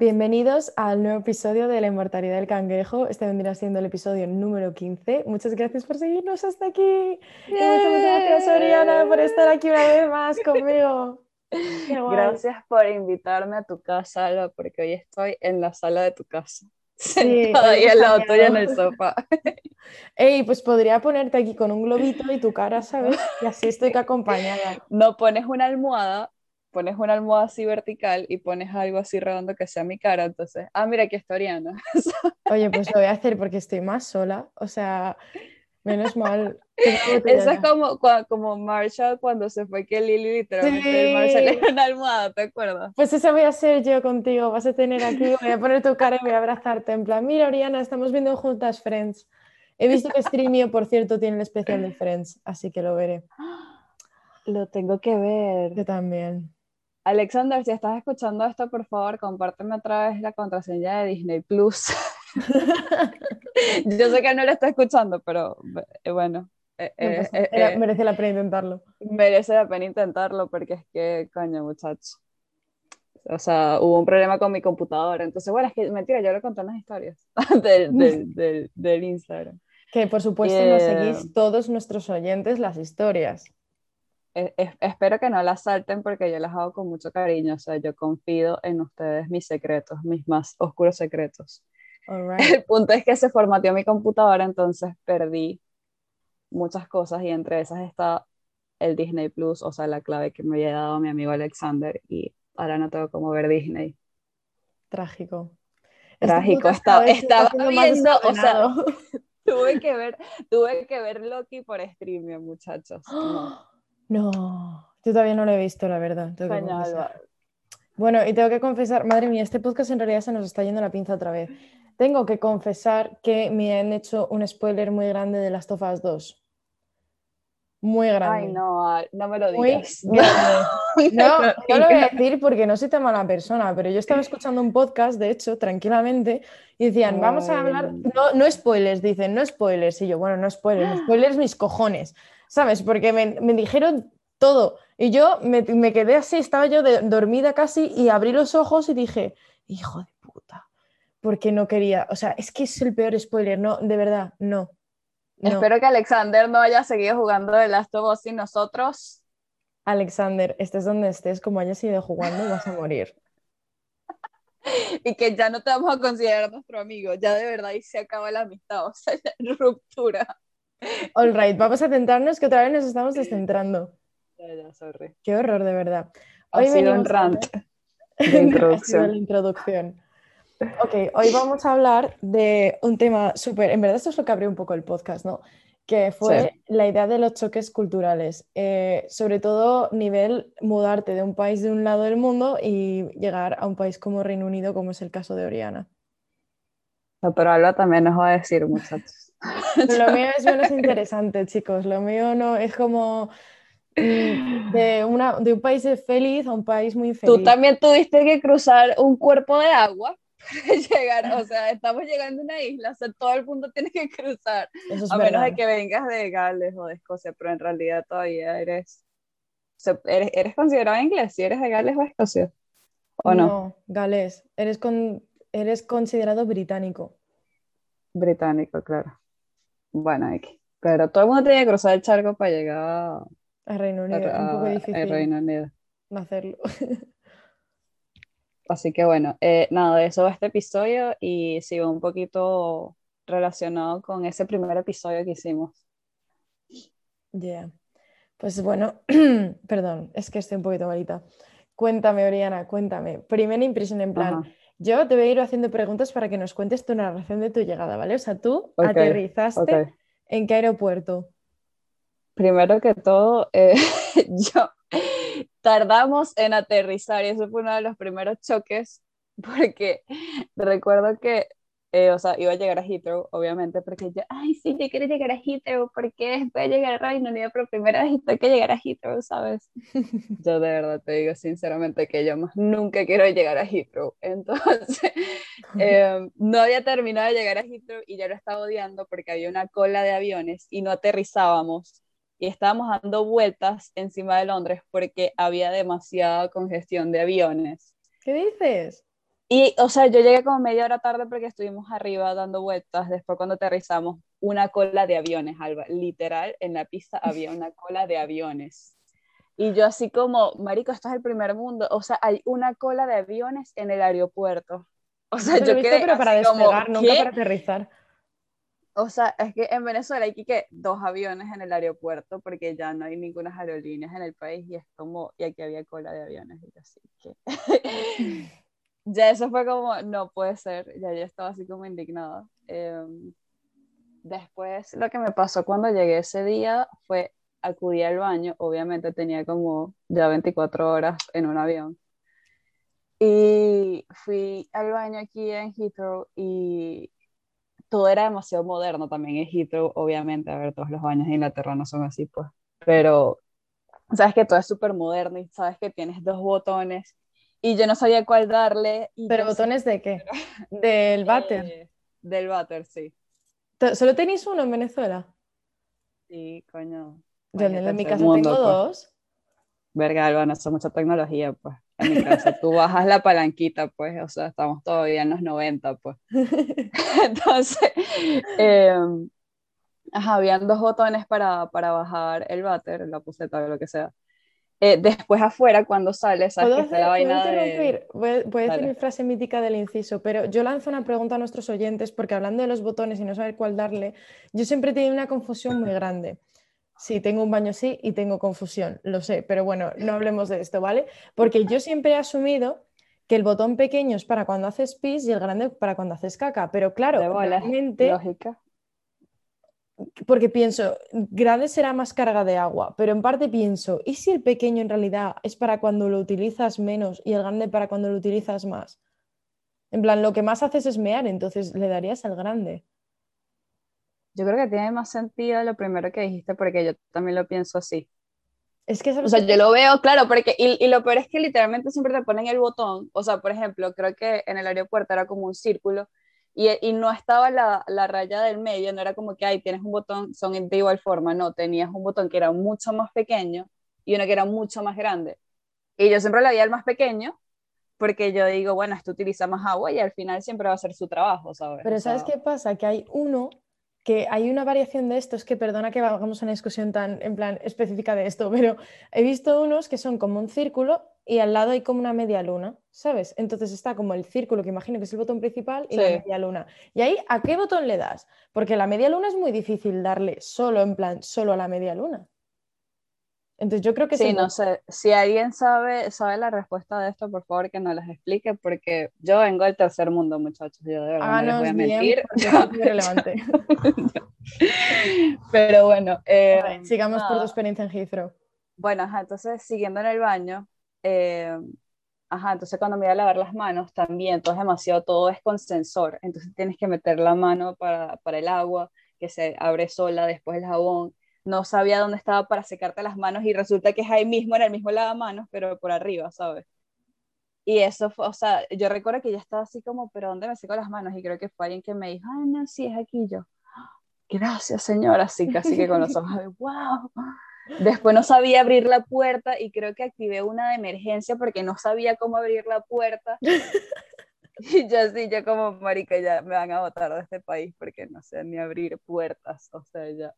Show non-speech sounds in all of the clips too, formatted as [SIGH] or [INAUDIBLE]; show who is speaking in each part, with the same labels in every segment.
Speaker 1: Bienvenidos al nuevo episodio de La Inmortalidad del Cangrejo. Este vendrá siendo el episodio número 15. Muchas gracias por seguirnos hasta aquí. Y muchas gracias, Oriana, por estar aquí una vez más conmigo.
Speaker 2: Gracias por invitarme a tu casa, Alba, porque hoy estoy en la sala de tu casa. Sí, [LAUGHS] al lado tuyo en el sofá. [LAUGHS]
Speaker 1: Ey, pues podría ponerte aquí con un globito y tu cara, ¿sabes? Y así estoy que acompañada.
Speaker 2: No pones una almohada pones una almohada así vertical y pones algo así redondo que sea mi cara, entonces, ah, mira, aquí está Oriana. [LAUGHS]
Speaker 1: Oye, pues lo voy a hacer porque estoy más sola, o sea, menos mal. [LAUGHS]
Speaker 2: Eso es como, como Marshall cuando se fue que Lily literalmente Marshall era una almohada, ¿te acuerdas?
Speaker 1: Pues esa voy a ser yo contigo, vas a tener aquí, voy a poner tu cara y voy a abrazarte en plan, mira Oriana, estamos viendo juntas Friends. He visto que Streamio, por cierto, tiene el especial de Friends, así que lo veré. [GASPS]
Speaker 2: Lo tengo que ver.
Speaker 1: Yo también.
Speaker 2: Alexander, si estás escuchando esto, por favor, compárteme otra vez la contraseña de Disney Plus. [LAUGHS] Yo sé que no lo está escuchando, pero eh, bueno.
Speaker 1: Eh, eh, merece la pena intentarlo.
Speaker 2: Merece la pena intentarlo porque es que, coño, muchacho. O sea, hubo un problema con mi computadora. Entonces, bueno, es que mentira, yo le conté unas historias [LAUGHS] del, [LAUGHS] del, del, Instagram.
Speaker 1: Que por supuesto nos seguís todos nuestros oyentes las historias
Speaker 2: espero que no las salten porque yo las hago con mucho cariño, o sea, yo confío en ustedes mis secretos, mis más oscuros secretos. [LAUGHS] El punto es que se formateó mi computadora, entonces perdí muchas cosas y entre esas está el Disney Plus, o sea, la clave que me había dado mi amigo Alexander y ahora no tengo cómo ver Disney.
Speaker 1: Trágico.
Speaker 2: Trágico, estaba, estaba viendo, o sea, [LAUGHS] tuve que ver, tuve que ver Loki por streaming, muchachos. No. [GASPS]
Speaker 1: No, yo todavía no lo he visto, la verdad. bueno, y tengo que confesar, madre mía, este podcast en realidad se nos está yendo la pinza otra vez. Tengo que confesar que me han hecho un spoiler muy grande de las Tofas 2. Muy grande.
Speaker 2: Ay, no, no me lo digas. [LAUGHS]
Speaker 1: no, [LAUGHS] no lo voy a decir porque no soy tan mala persona, pero yo estaba escuchando un podcast, de hecho, tranquilamente, y decían, vamos a hablar, no, no spoilers, dicen, no spoilers. Y yo, bueno, no spoilers, [GASPS] spoilers mis cojones. ¿Sabes? Porque me, dijeron todo. Y yo me, quedé así, estaba yo dormida casi y abrí los ojos y dije, hijo de puta, porque no quería, o sea, es que es el peor spoiler, no, de verdad, no.
Speaker 2: Espero que Alexander no haya seguido jugando de Last of Us y nosotros.
Speaker 1: Alexander, estés donde estés, como hayas ido jugando, vas a morir. [LAUGHS]
Speaker 2: y que ya no te vamos a considerar nuestro amigo, ya de verdad y se acaba la amistad, o sea, ruptura.
Speaker 1: All right, vamos a centrarnos que otra vez nos estamos descentrando.
Speaker 2: Ya, sorry.
Speaker 1: Qué horror, de verdad.
Speaker 2: Hoy [LAUGHS] ha sido un rant de introducción.
Speaker 1: la introducción. Ok, hoy vamos a hablar de un tema súper, en verdad esto es lo que abrió un poco el podcast, ¿no? Que fue la idea de los choques culturales, eh, sobre todo nivel mudarte de un país de un lado del mundo y llegar a un país como Reino Unido, como es el caso de Oriana.
Speaker 2: No, pero Alba también nos va a decir, muchachos. [LAUGHS]
Speaker 1: Lo mío es menos interesante, chicos. Lo mío no es como mm, de, una, de un país feliz a un país muy feliz.
Speaker 2: Tú también tuviste que cruzar un cuerpo de agua [LAUGHS] para llegar, o sea, estamos llegando a una isla, o sea, todo el mundo tiene que cruzar, a menos de que vengas de Gales o de Escocia, pero en realidad todavía eres, eres, eres considerado inglés, si eres de Gales o Escocia, ¿o no? No,
Speaker 1: Gales, eres, con, eres considerado británico.
Speaker 2: Británico, claro. Bueno, aquí. Pero todo el mundo tiene que cruzar el charco para llegar
Speaker 1: a Reino Unido. es un poco difícil.
Speaker 2: Reino Unido.
Speaker 1: Hacerlo. [LAUGHS]
Speaker 2: Así que bueno, eh, nada, de eso va este episodio y sigo un poquito relacionado con ese primer episodio que hicimos.
Speaker 1: Ya. Pues bueno, [CLEARS THROAT] perdón, es que estoy un poquito malita. Cuéntame, Oriana, cuéntame. Primera impresión en plan, yo te voy a ir haciendo preguntas para que nos cuentes tu narración de tu llegada, ¿vale? O sea, tú aterrizaste en qué aeropuerto.
Speaker 2: Primero que todo, eh, [LAUGHS] yo tardamos en aterrizar y eso fue uno de los primeros choques porque recuerdo que eh, o sea, iba a llegar a Heathrow, obviamente, porque yo, ay, sí, yo quiero llegar a Heathrow, porque voy a llegar a Reino Unido, pero primero necesito que llegar a Heathrow, ¿sabes? [LAUGHS] yo de verdad te digo sinceramente que yo más nunca quiero llegar a Heathrow. [LAUGHS] Entonces, em, no había terminado de llegar a Heathrow y ya lo estaba odiando porque había una cola de aviones y no aterrizábamos y estábamos dando vueltas encima de Londres porque había demasiada congestión de aviones.
Speaker 1: ¿Qué dices?
Speaker 2: Y, o sea, yo llegué como media hora tarde porque estuvimos arriba dando vueltas. Después, cuando aterrizamos, una cola de aviones, Alba. Literal, en la pista había una [LAUGHS] cola de aviones. Y yo, así como, Marico, esto es el primer mundo. O sea, hay una cola de aviones en el aeropuerto. [LAUGHS] O sea, yo,
Speaker 1: quedé. Pero para despegar, nunca para aterrizar.
Speaker 2: O sea, es que en Venezuela hay que dos aviones en el aeropuerto porque ya no hay ninguna aerolíneas en el país y es como, y aquí había cola de aviones y así que [LAUGHS] ya eso fue como, no puede ser, ya yo estaba así como indignada. Em, después lo que me pasó cuando llegué ese día fue acudí al baño, obviamente tenía como ya 24 horas en un avión. Y fui al baño aquí en Heathrow y todo era demasiado moderno también en Heathrow, obviamente, a ver, todos los baños en Inglaterra no son así, pues, pero sabes que todo es súper moderno y sabes que tienes dos botones y yo no sabía cuál darle.
Speaker 1: ¿Pero botones de qué? [LAUGHS] ¿Del váter? Eh,
Speaker 2: del váter, sí.
Speaker 1: ¿Solo tenéis uno en Venezuela?
Speaker 2: Sí, coño.
Speaker 1: Yo en, mi casa tengo pues. dos.
Speaker 2: Verga, Alba, no son mucha tecnología, pues. En mi casa tú bajas la palanquita, pues, o sea, estamos todavía en los 90, pues. [LAUGHS] [LAUGHS] Entonces, em, ajá, habían dos botones para, para bajar el váter, la puseta o lo que sea. Eh, después afuera, cuando sale, ¿sabes que está la vaina de...
Speaker 1: Voy, a decir mi frase mítica del inciso, pero yo lanzo una pregunta a nuestros oyentes, porque hablando de los botones y no saber cuál darle, yo siempre he tenido una confusión muy grande. Sí, tengo un baño sí y tengo confusión, lo sé, pero bueno, no hablemos de esto, ¿vale? Porque yo siempre he asumido que el botón pequeño es para cuando haces pis y el grande para cuando haces caca, pero claro, realmente... Porque pienso, grande será más carga de agua, pero en parte pienso, ¿y si el pequeño en realidad es para cuando lo utilizas menos y el grande para cuando lo utilizas más? En plan, lo que más haces es mear, entonces le darías al grande.
Speaker 2: Yo creo que tiene más sentido lo primero que dijiste, porque yo también lo pienso así.
Speaker 1: Es que,
Speaker 2: o sea, yo lo veo, claro, porque, y, y, lo peor es que literalmente siempre te ponen el botón, o sea, por ejemplo, creo que en el aeropuerto era como un círculo, y, no estaba la, la, raya del medio, no era como que, ahí tienes un botón, son de igual forma, no, tenías un botón que era mucho más pequeño y uno que era mucho más grande. Y yo siempre le di al más pequeño, porque yo digo, bueno, esto utiliza más agua y al final siempre va a hacer su trabajo, ¿sabes?
Speaker 1: Pero ¿sabes qué pasa? Que hay uno que hay una variación de esto, es que perdona que hagamos una discusión tan en plan específica de esto, pero he visto unos que son como un círculo y al lado hay como una media luna, ¿sabes? Entonces está como el círculo, que imagino que es el botón principal, y la media luna. Y ahí, ¿a qué botón le das? Porque la media luna es muy difícil darle solo, en plan, solo a la media luna. Entonces yo creo que
Speaker 2: sí. no sé. Si alguien sabe, sabe la respuesta de esto, por favor que nos las explique, porque yo vengo del tercer mundo, muchachos. Yo de verdad no les voy a mentir.
Speaker 1: relevante. [LAUGHS]
Speaker 2: Pero bueno. Eh,
Speaker 1: sigamos por tu experiencia en Heathrow.
Speaker 2: Bueno, ajá, entonces siguiendo en el baño, eh, ajá, entonces cuando me voy a lavar las manos también, todo es demasiado, todo es con sensor, entonces tienes que meter la mano para, para el agua, que se abre sola, después el jabón, no sabía dónde estaba para secarte las manos y resulta que es ahí mismo, en el mismo lavamanos, pero por arriba, ¿sabes? Y eso fue, o sea, yo recuerdo que ya estaba así como, pero ¿dónde me seco las manos? Y creo que fue alguien que me dijo, ay, no, sí, es aquí yo. Gracias, señora, así casi que con los ojos de, wow. Después no sabía abrir la puerta y creo que activé una de emergencia porque no sabía cómo abrir la puerta. [LAUGHS] Y yo sí, yo como marica ya me van a botar de este país porque no sé ni abrir puertas, o sea, ya.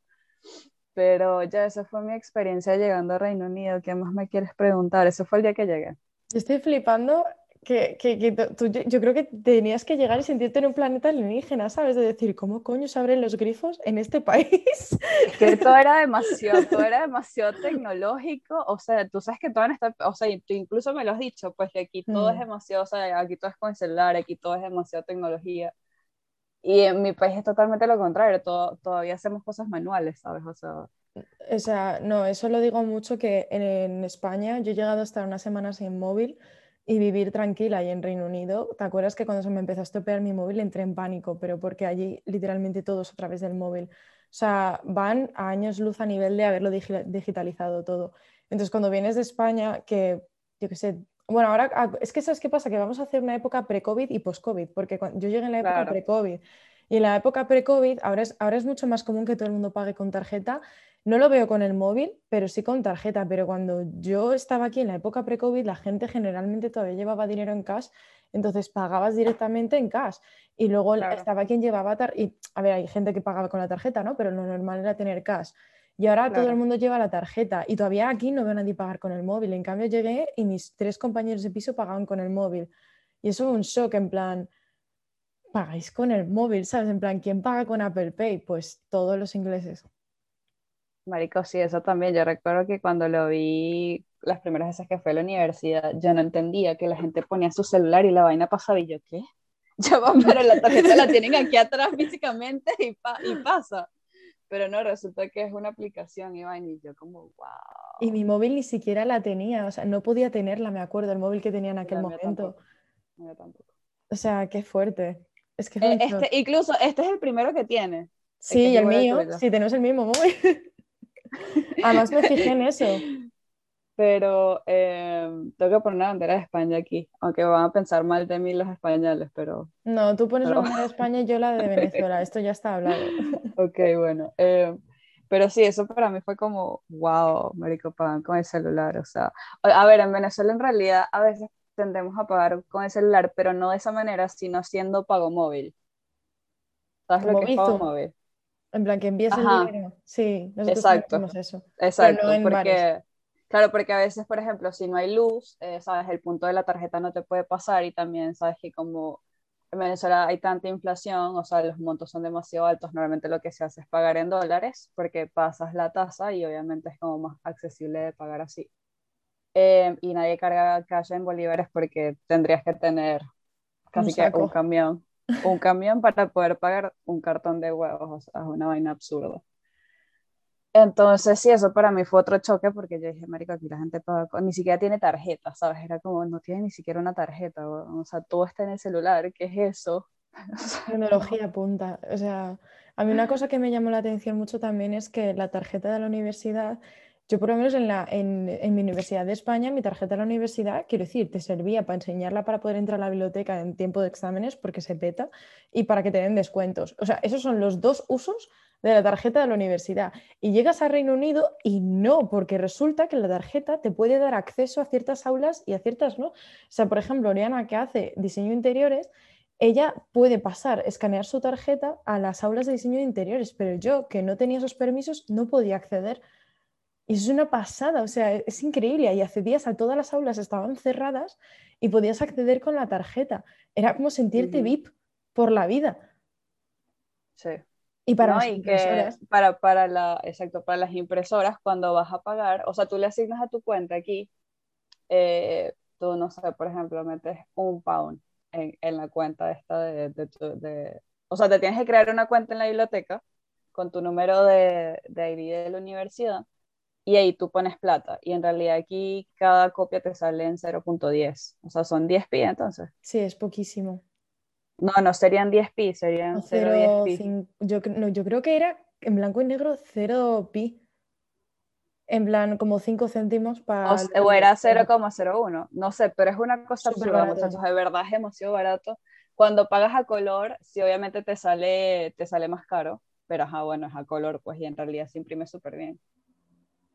Speaker 2: Pero ya esa fue mi experiencia llegando a Reino Unido. ¿Qué más me quieres preguntar? Eso fue el día que llegué.
Speaker 1: Estoy flipando que, que, tú, yo creo que tenías que llegar y sentirte en un planeta alienígena, ¿sabes? De decir, ¿cómo coño se abren los grifos en este país?
Speaker 2: Que todo era demasiado, [LAUGHS] todo era demasiado tecnológico, o sea, tú sabes que todo está, o sea, tú incluso me lo has dicho, pues que aquí todo es mm. demasiado, o sea, aquí todo es con celular, aquí todo es demasiado tecnología. Y en mi país es totalmente lo contrario, todo, todavía hacemos cosas manuales, ¿sabes? O sea...
Speaker 1: o sea, no, eso lo digo mucho que en, en España yo he llegado a estar unas semanas sin móvil y vivir tranquila y en Reino Unido, ¿te acuerdas que cuando se me empezó a estropear mi móvil entré en pánico? Pero porque allí literalmente todo es a través del móvil. O sea, van a años luz a nivel de haberlo digitalizado todo. Entonces, cuando vienes de España, que yo qué sé, bueno, ahora ah, es que ¿sabes qué pasa? Que vamos a hacer una época pre-COVID y post-COVID, porque yo llegué en la época pre-COVID. Y en la época pre-COVID, ahora es, ahora es mucho más común que todo el mundo pague con tarjeta. No lo veo con el móvil, pero sí con tarjeta. Pero cuando yo estaba aquí en la época pre-COVID, la gente generalmente todavía llevaba dinero en cash Entonces pagabas directamente en cash. Y luego estaba quien llevaba... Y, a ver, hay gente que pagaba con la tarjeta, ¿no? Pero lo normal era tener cash. Y ahora todo el mundo lleva la tarjeta y todavía aquí no veo a nadie pagar con el móvil. En cambio llegué y mis tres compañeros de piso pagaban con el móvil. Y eso fue un shock en plan, pagáis con el móvil, ¿sabes? En plan, ¿quién paga con Apple Pay? Pues todos los ingleses.
Speaker 2: Marico, sí, eso también. Yo recuerdo que cuando lo vi las primeras veces que fue a la universidad, yo no entendía que la gente ponía su celular y la vaina pasaba y yo, ¿qué? [LAUGHS] Ya va, pero la tarjeta la tienen aquí atrás físicamente y, y pasa. Pero no, resulta que es una aplicación, Iván, y yo como, wow.
Speaker 1: Y mi móvil ni siquiera la tenía, o sea, no podía tenerla, me acuerdo, el móvil que tenía en aquel momento. O sea, qué fuerte. Es que
Speaker 2: eh, este, incluso este es el primero que tiene.
Speaker 1: Sí, el, mío. Sí, tenemos el mismo móvil. [LAUGHS] Además me fijé en eso.
Speaker 2: Pero eh, tengo que poner una bandera de España aquí, aunque van a pensar mal de mí los españoles, pero...
Speaker 1: No, tú pones la bandera de España y yo la de Venezuela, esto ya está hablado. [LAUGHS]
Speaker 2: ok, bueno. Eh, pero sí, eso para mí fue como, wow, marico, pagan con el celular, o sea... A ver, en Venezuela en realidad a veces tendemos a pagar con el celular, pero no de esa manera, sino haciendo pago móvil. ¿Sabes lo que es pago móvil?
Speaker 1: En plan, que envías el dinero. Sí,
Speaker 2: nosotros Exacto. eso. Exacto, porque... Claro, porque a veces, por ejemplo, si no hay luz, eh, sabes, el punto de la tarjeta no te puede pasar y también sabes que como en Venezuela hay tanta inflación, o sea, los montos son demasiado altos, normalmente lo que se hace es pagar en dólares porque pasas la tasa y obviamente es como más accesible de pagar así. Eh, y nadie carga cash en bolívares porque tendrías que tener casi que un camión, un camión para poder pagar un cartón de huevos, o sea, es una vaina absurda. Entonces, sí, eso para mí fue otro choque porque yo dije, América, aquí la gente paga, ni siquiera tiene tarjeta, ¿sabes? Era como, no tiene ni siquiera una tarjeta, o, sea, todo está en el celular, ¿qué es eso? [LAUGHS]
Speaker 1: Tecnología punta. O sea, a mí una cosa que me llamó la atención mucho también es que la tarjeta de la universidad, yo por lo menos en, la, en, en mi universidad de España, mi tarjeta de la universidad, quiero decir, te servía para enseñarla para poder entrar a la biblioteca en tiempo de exámenes porque se peta y para que te den descuentos. O sea, esos son los dos usos de la tarjeta de la universidad. Y llegas a Reino Unido y no, porque resulta que la tarjeta te puede dar acceso a ciertas aulas y a ciertas no. O sea, por ejemplo, Oriana, que hace diseño interiores, ella puede pasar, escanear su tarjeta a las aulas de diseño interiores, pero yo, que no tenía esos permisos, no podía acceder. Y es una pasada, o sea, es increíble. Y accedías a todas las aulas, estaban cerradas y podías acceder con la tarjeta. Era como sentirte VIP por la vida.
Speaker 2: Sí.
Speaker 1: Y para las impresoras.
Speaker 2: para, para, la, exacto, para las impresoras, cuando vas a pagar, o sea, tú le asignas a tu cuenta aquí, eh, tú, no sé, por ejemplo, metes un pound en, en la cuenta esta de, de, de, O sea, te tienes que crear una cuenta en la biblioteca con tu número de, de ID de la universidad y ahí tú pones plata. Y en realidad aquí cada copia te sale en 0.10. O sea, son 10 pi entonces.
Speaker 1: Sí, es poquísimo.
Speaker 2: No, no serían 10 pi, serían 0, pi.
Speaker 1: Yo, no, yo creo que era en blanco y negro 0 pi. En plan, como 5 céntimos para.
Speaker 2: O, era 0,01. No sé, pero es una cosa absurda, muchachos. De verdad es demasiado barato. Cuando pagas a color, sí, obviamente te sale, te sale más caro. Pero ajá, bueno, es a color, pues, y en realidad se imprime súper bien.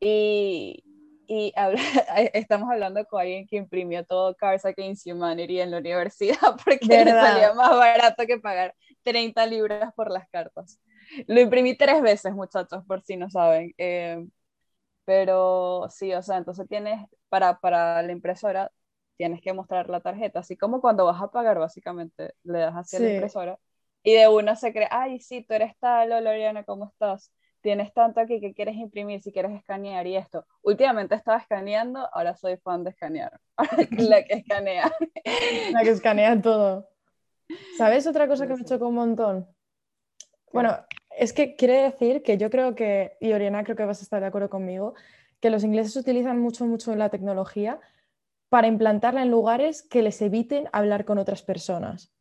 Speaker 2: Y, y [LAUGHS] estamos hablando con alguien que imprimió todo Cars Against Humanity en la universidad [LAUGHS] porque le salía más barato que pagar 30 libras por las cartas. Lo imprimí tres veces, muchachos, por si no saben. Eh, pero sí, o sea, entonces tienes, para, para la impresora, tienes que mostrar la tarjeta, así como cuando vas a pagar, básicamente, le das hacia la impresora y de una se cree, ay, sí, tú eres tal, Loriana, ¿cómo estás? Tienes tanto aquí que quieres imprimir, si quieres escanear y esto. Últimamente estaba escaneando, ahora soy fan de escanear. [LAUGHS] la que escanea. [LAUGHS]
Speaker 1: La que escanea todo. ¿Sabes otra cosa que me chocó un montón? Bueno, es que quiere decir que yo creo que, y Oriana creo que vas a estar de acuerdo conmigo, que los ingleses utilizan mucho, mucho la tecnología para implantarla en lugares que les eviten hablar con otras personas.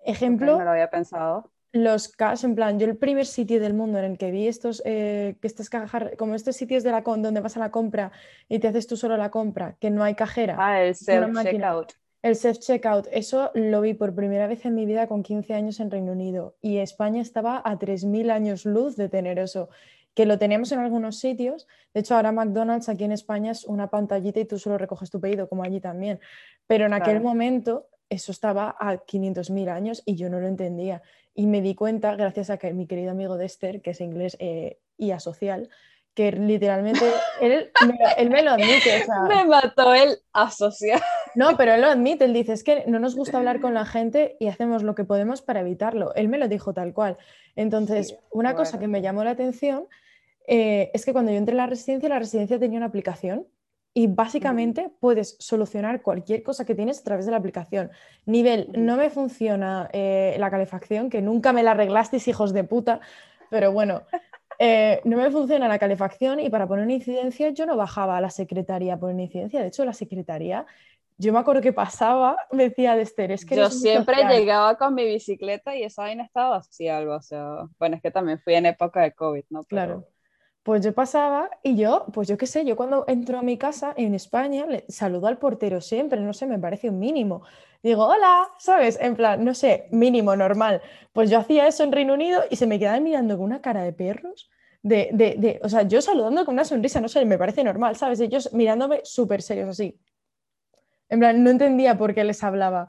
Speaker 1: Ejemplo.
Speaker 2: no lo había pensado
Speaker 1: los cash, en plan, yo el primer sitio del mundo en el que vi estos, eh, que estas cajas, como estos sitios de la donde vas a la compra y te haces tú solo la compra, que no hay cajera.
Speaker 2: Ah, el self-checkout.
Speaker 1: El self-checkout, eso lo vi por primera vez en mi vida con 15 años en Reino Unido y España estaba a 3.000 años luz de tener eso. que lo teníamos en algunos sitios. De hecho, ahora McDonald's aquí en España es una pantallita y tú solo recoges tu pedido, como allí también. Pero en aquel momento eso estaba a 500.000 años y yo no lo entendía. Y me di cuenta, gracias a que mi querido amigo Dexter, que es inglés eh, y asocial, que literalmente [LAUGHS] él, me lo admite.
Speaker 2: me mató el asocial.
Speaker 1: No, pero él lo admite, él dice, es que no nos gusta hablar con la gente y hacemos lo que podemos para evitarlo. Él me lo dijo tal cual. Entonces, una cosa que me llamó la atención eh, es que cuando yo entré en la residencia, la residencia tenía una aplicación y básicamente puedes solucionar cualquier cosa que tienes a través de la aplicación. Nivel, no me funciona eh, la calefacción, que nunca me la arreglasteis, hijos de puta, pero bueno, eh, no me funciona la calefacción y para poner una incidencia yo no bajaba a la secretaría a poner una incidencia. De hecho, la secretaría, yo me acuerdo que pasaba, me decía de Esther, es que...
Speaker 2: Yo siempre llegaba con mi bicicleta y esa vaina estaba así algo, o sea, bueno, es que también fui en época de COVID, ¿no?
Speaker 1: Claro. Pues yo pasaba y yo, pues yo qué sé, yo cuando entro a mi casa en España le saludo al portero siempre, no sé, me parece un mínimo. Digo, hola, ¿sabes? En plan, no sé, mínimo, normal. Pues yo hacía eso en Reino Unido y se me quedaban mirando con una cara de perros. De, de, de, o sea, yo saludando con una sonrisa, no sé, me parece normal, ¿sabes? Ellos mirándome súper serios así. En plan, no entendía por qué les hablaba.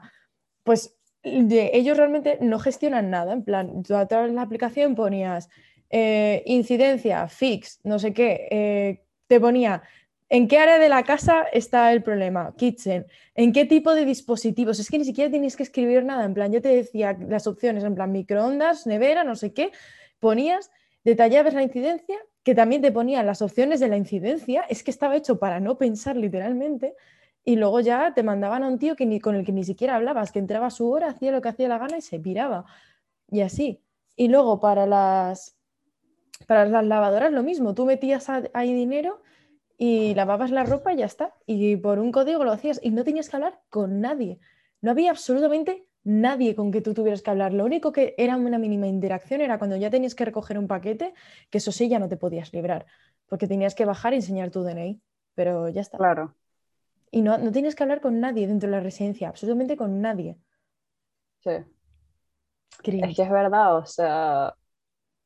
Speaker 1: Pues ellos realmente no gestionan nada. En plan, tú a través de la aplicación ponías eh, incidencia, fix, no sé qué, eh, te ponía en qué área de la casa está el problema, kitchen, en qué tipo de dispositivos, es que ni siquiera tienes que escribir nada, en plan, yo te decía las opciones, en plan, microondas, nevera, no sé qué, ponías, detallabas la incidencia, que también te ponían las opciones de la incidencia, es que estaba hecho para no pensar literalmente, y luego ya te mandaban a un tío que ni, con el que ni siquiera hablabas, que entraba a su hora, hacía lo que hacía la gana y se piraba, y así. Y luego para las para las lavadoras lo mismo, tú metías ahí dinero y lavabas la ropa y ya está. Y por un código lo hacías y no tenías que hablar con nadie. No había absolutamente nadie con que tú tuvieras que hablar. Lo único que era una mínima interacción era cuando ya tenías que recoger un paquete, que eso sí ya no te podías librar, porque tenías que bajar y enseñar tu DNI. Pero ya está.
Speaker 2: Claro.
Speaker 1: Y no, no tienes que hablar con nadie dentro de la residencia, absolutamente con nadie.
Speaker 2: Sí. Es que es verdad, o sea,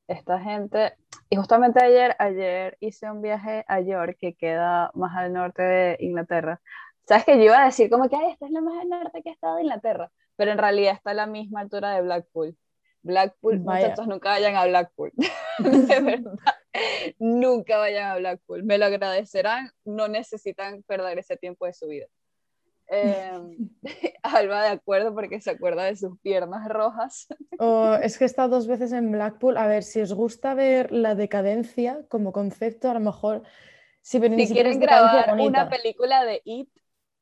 Speaker 2: esta gente, y justamente ayer, ayer hice un viaje a York, que queda más al norte de Inglaterra. Sabes que yo iba a decir como que, esta es la más al norte que ha estado de Inglaterra, pero en realidad está a la misma altura de Blackpool. Blackpool, muchachos, nunca vayan a Blackpool. [LAUGHS] de verdad, nunca vayan a Blackpool. Me lo agradecerán, no necesitan perder ese tiempo de su vida. Eh, [LAUGHS] Alba de acuerdo porque se acuerda de sus piernas rojas.
Speaker 1: Oh, es que he estado dos veces en Blackpool. A ver, si os gusta ver la decadencia como concepto, a lo mejor...
Speaker 2: Si, si quieren grabar una película de It,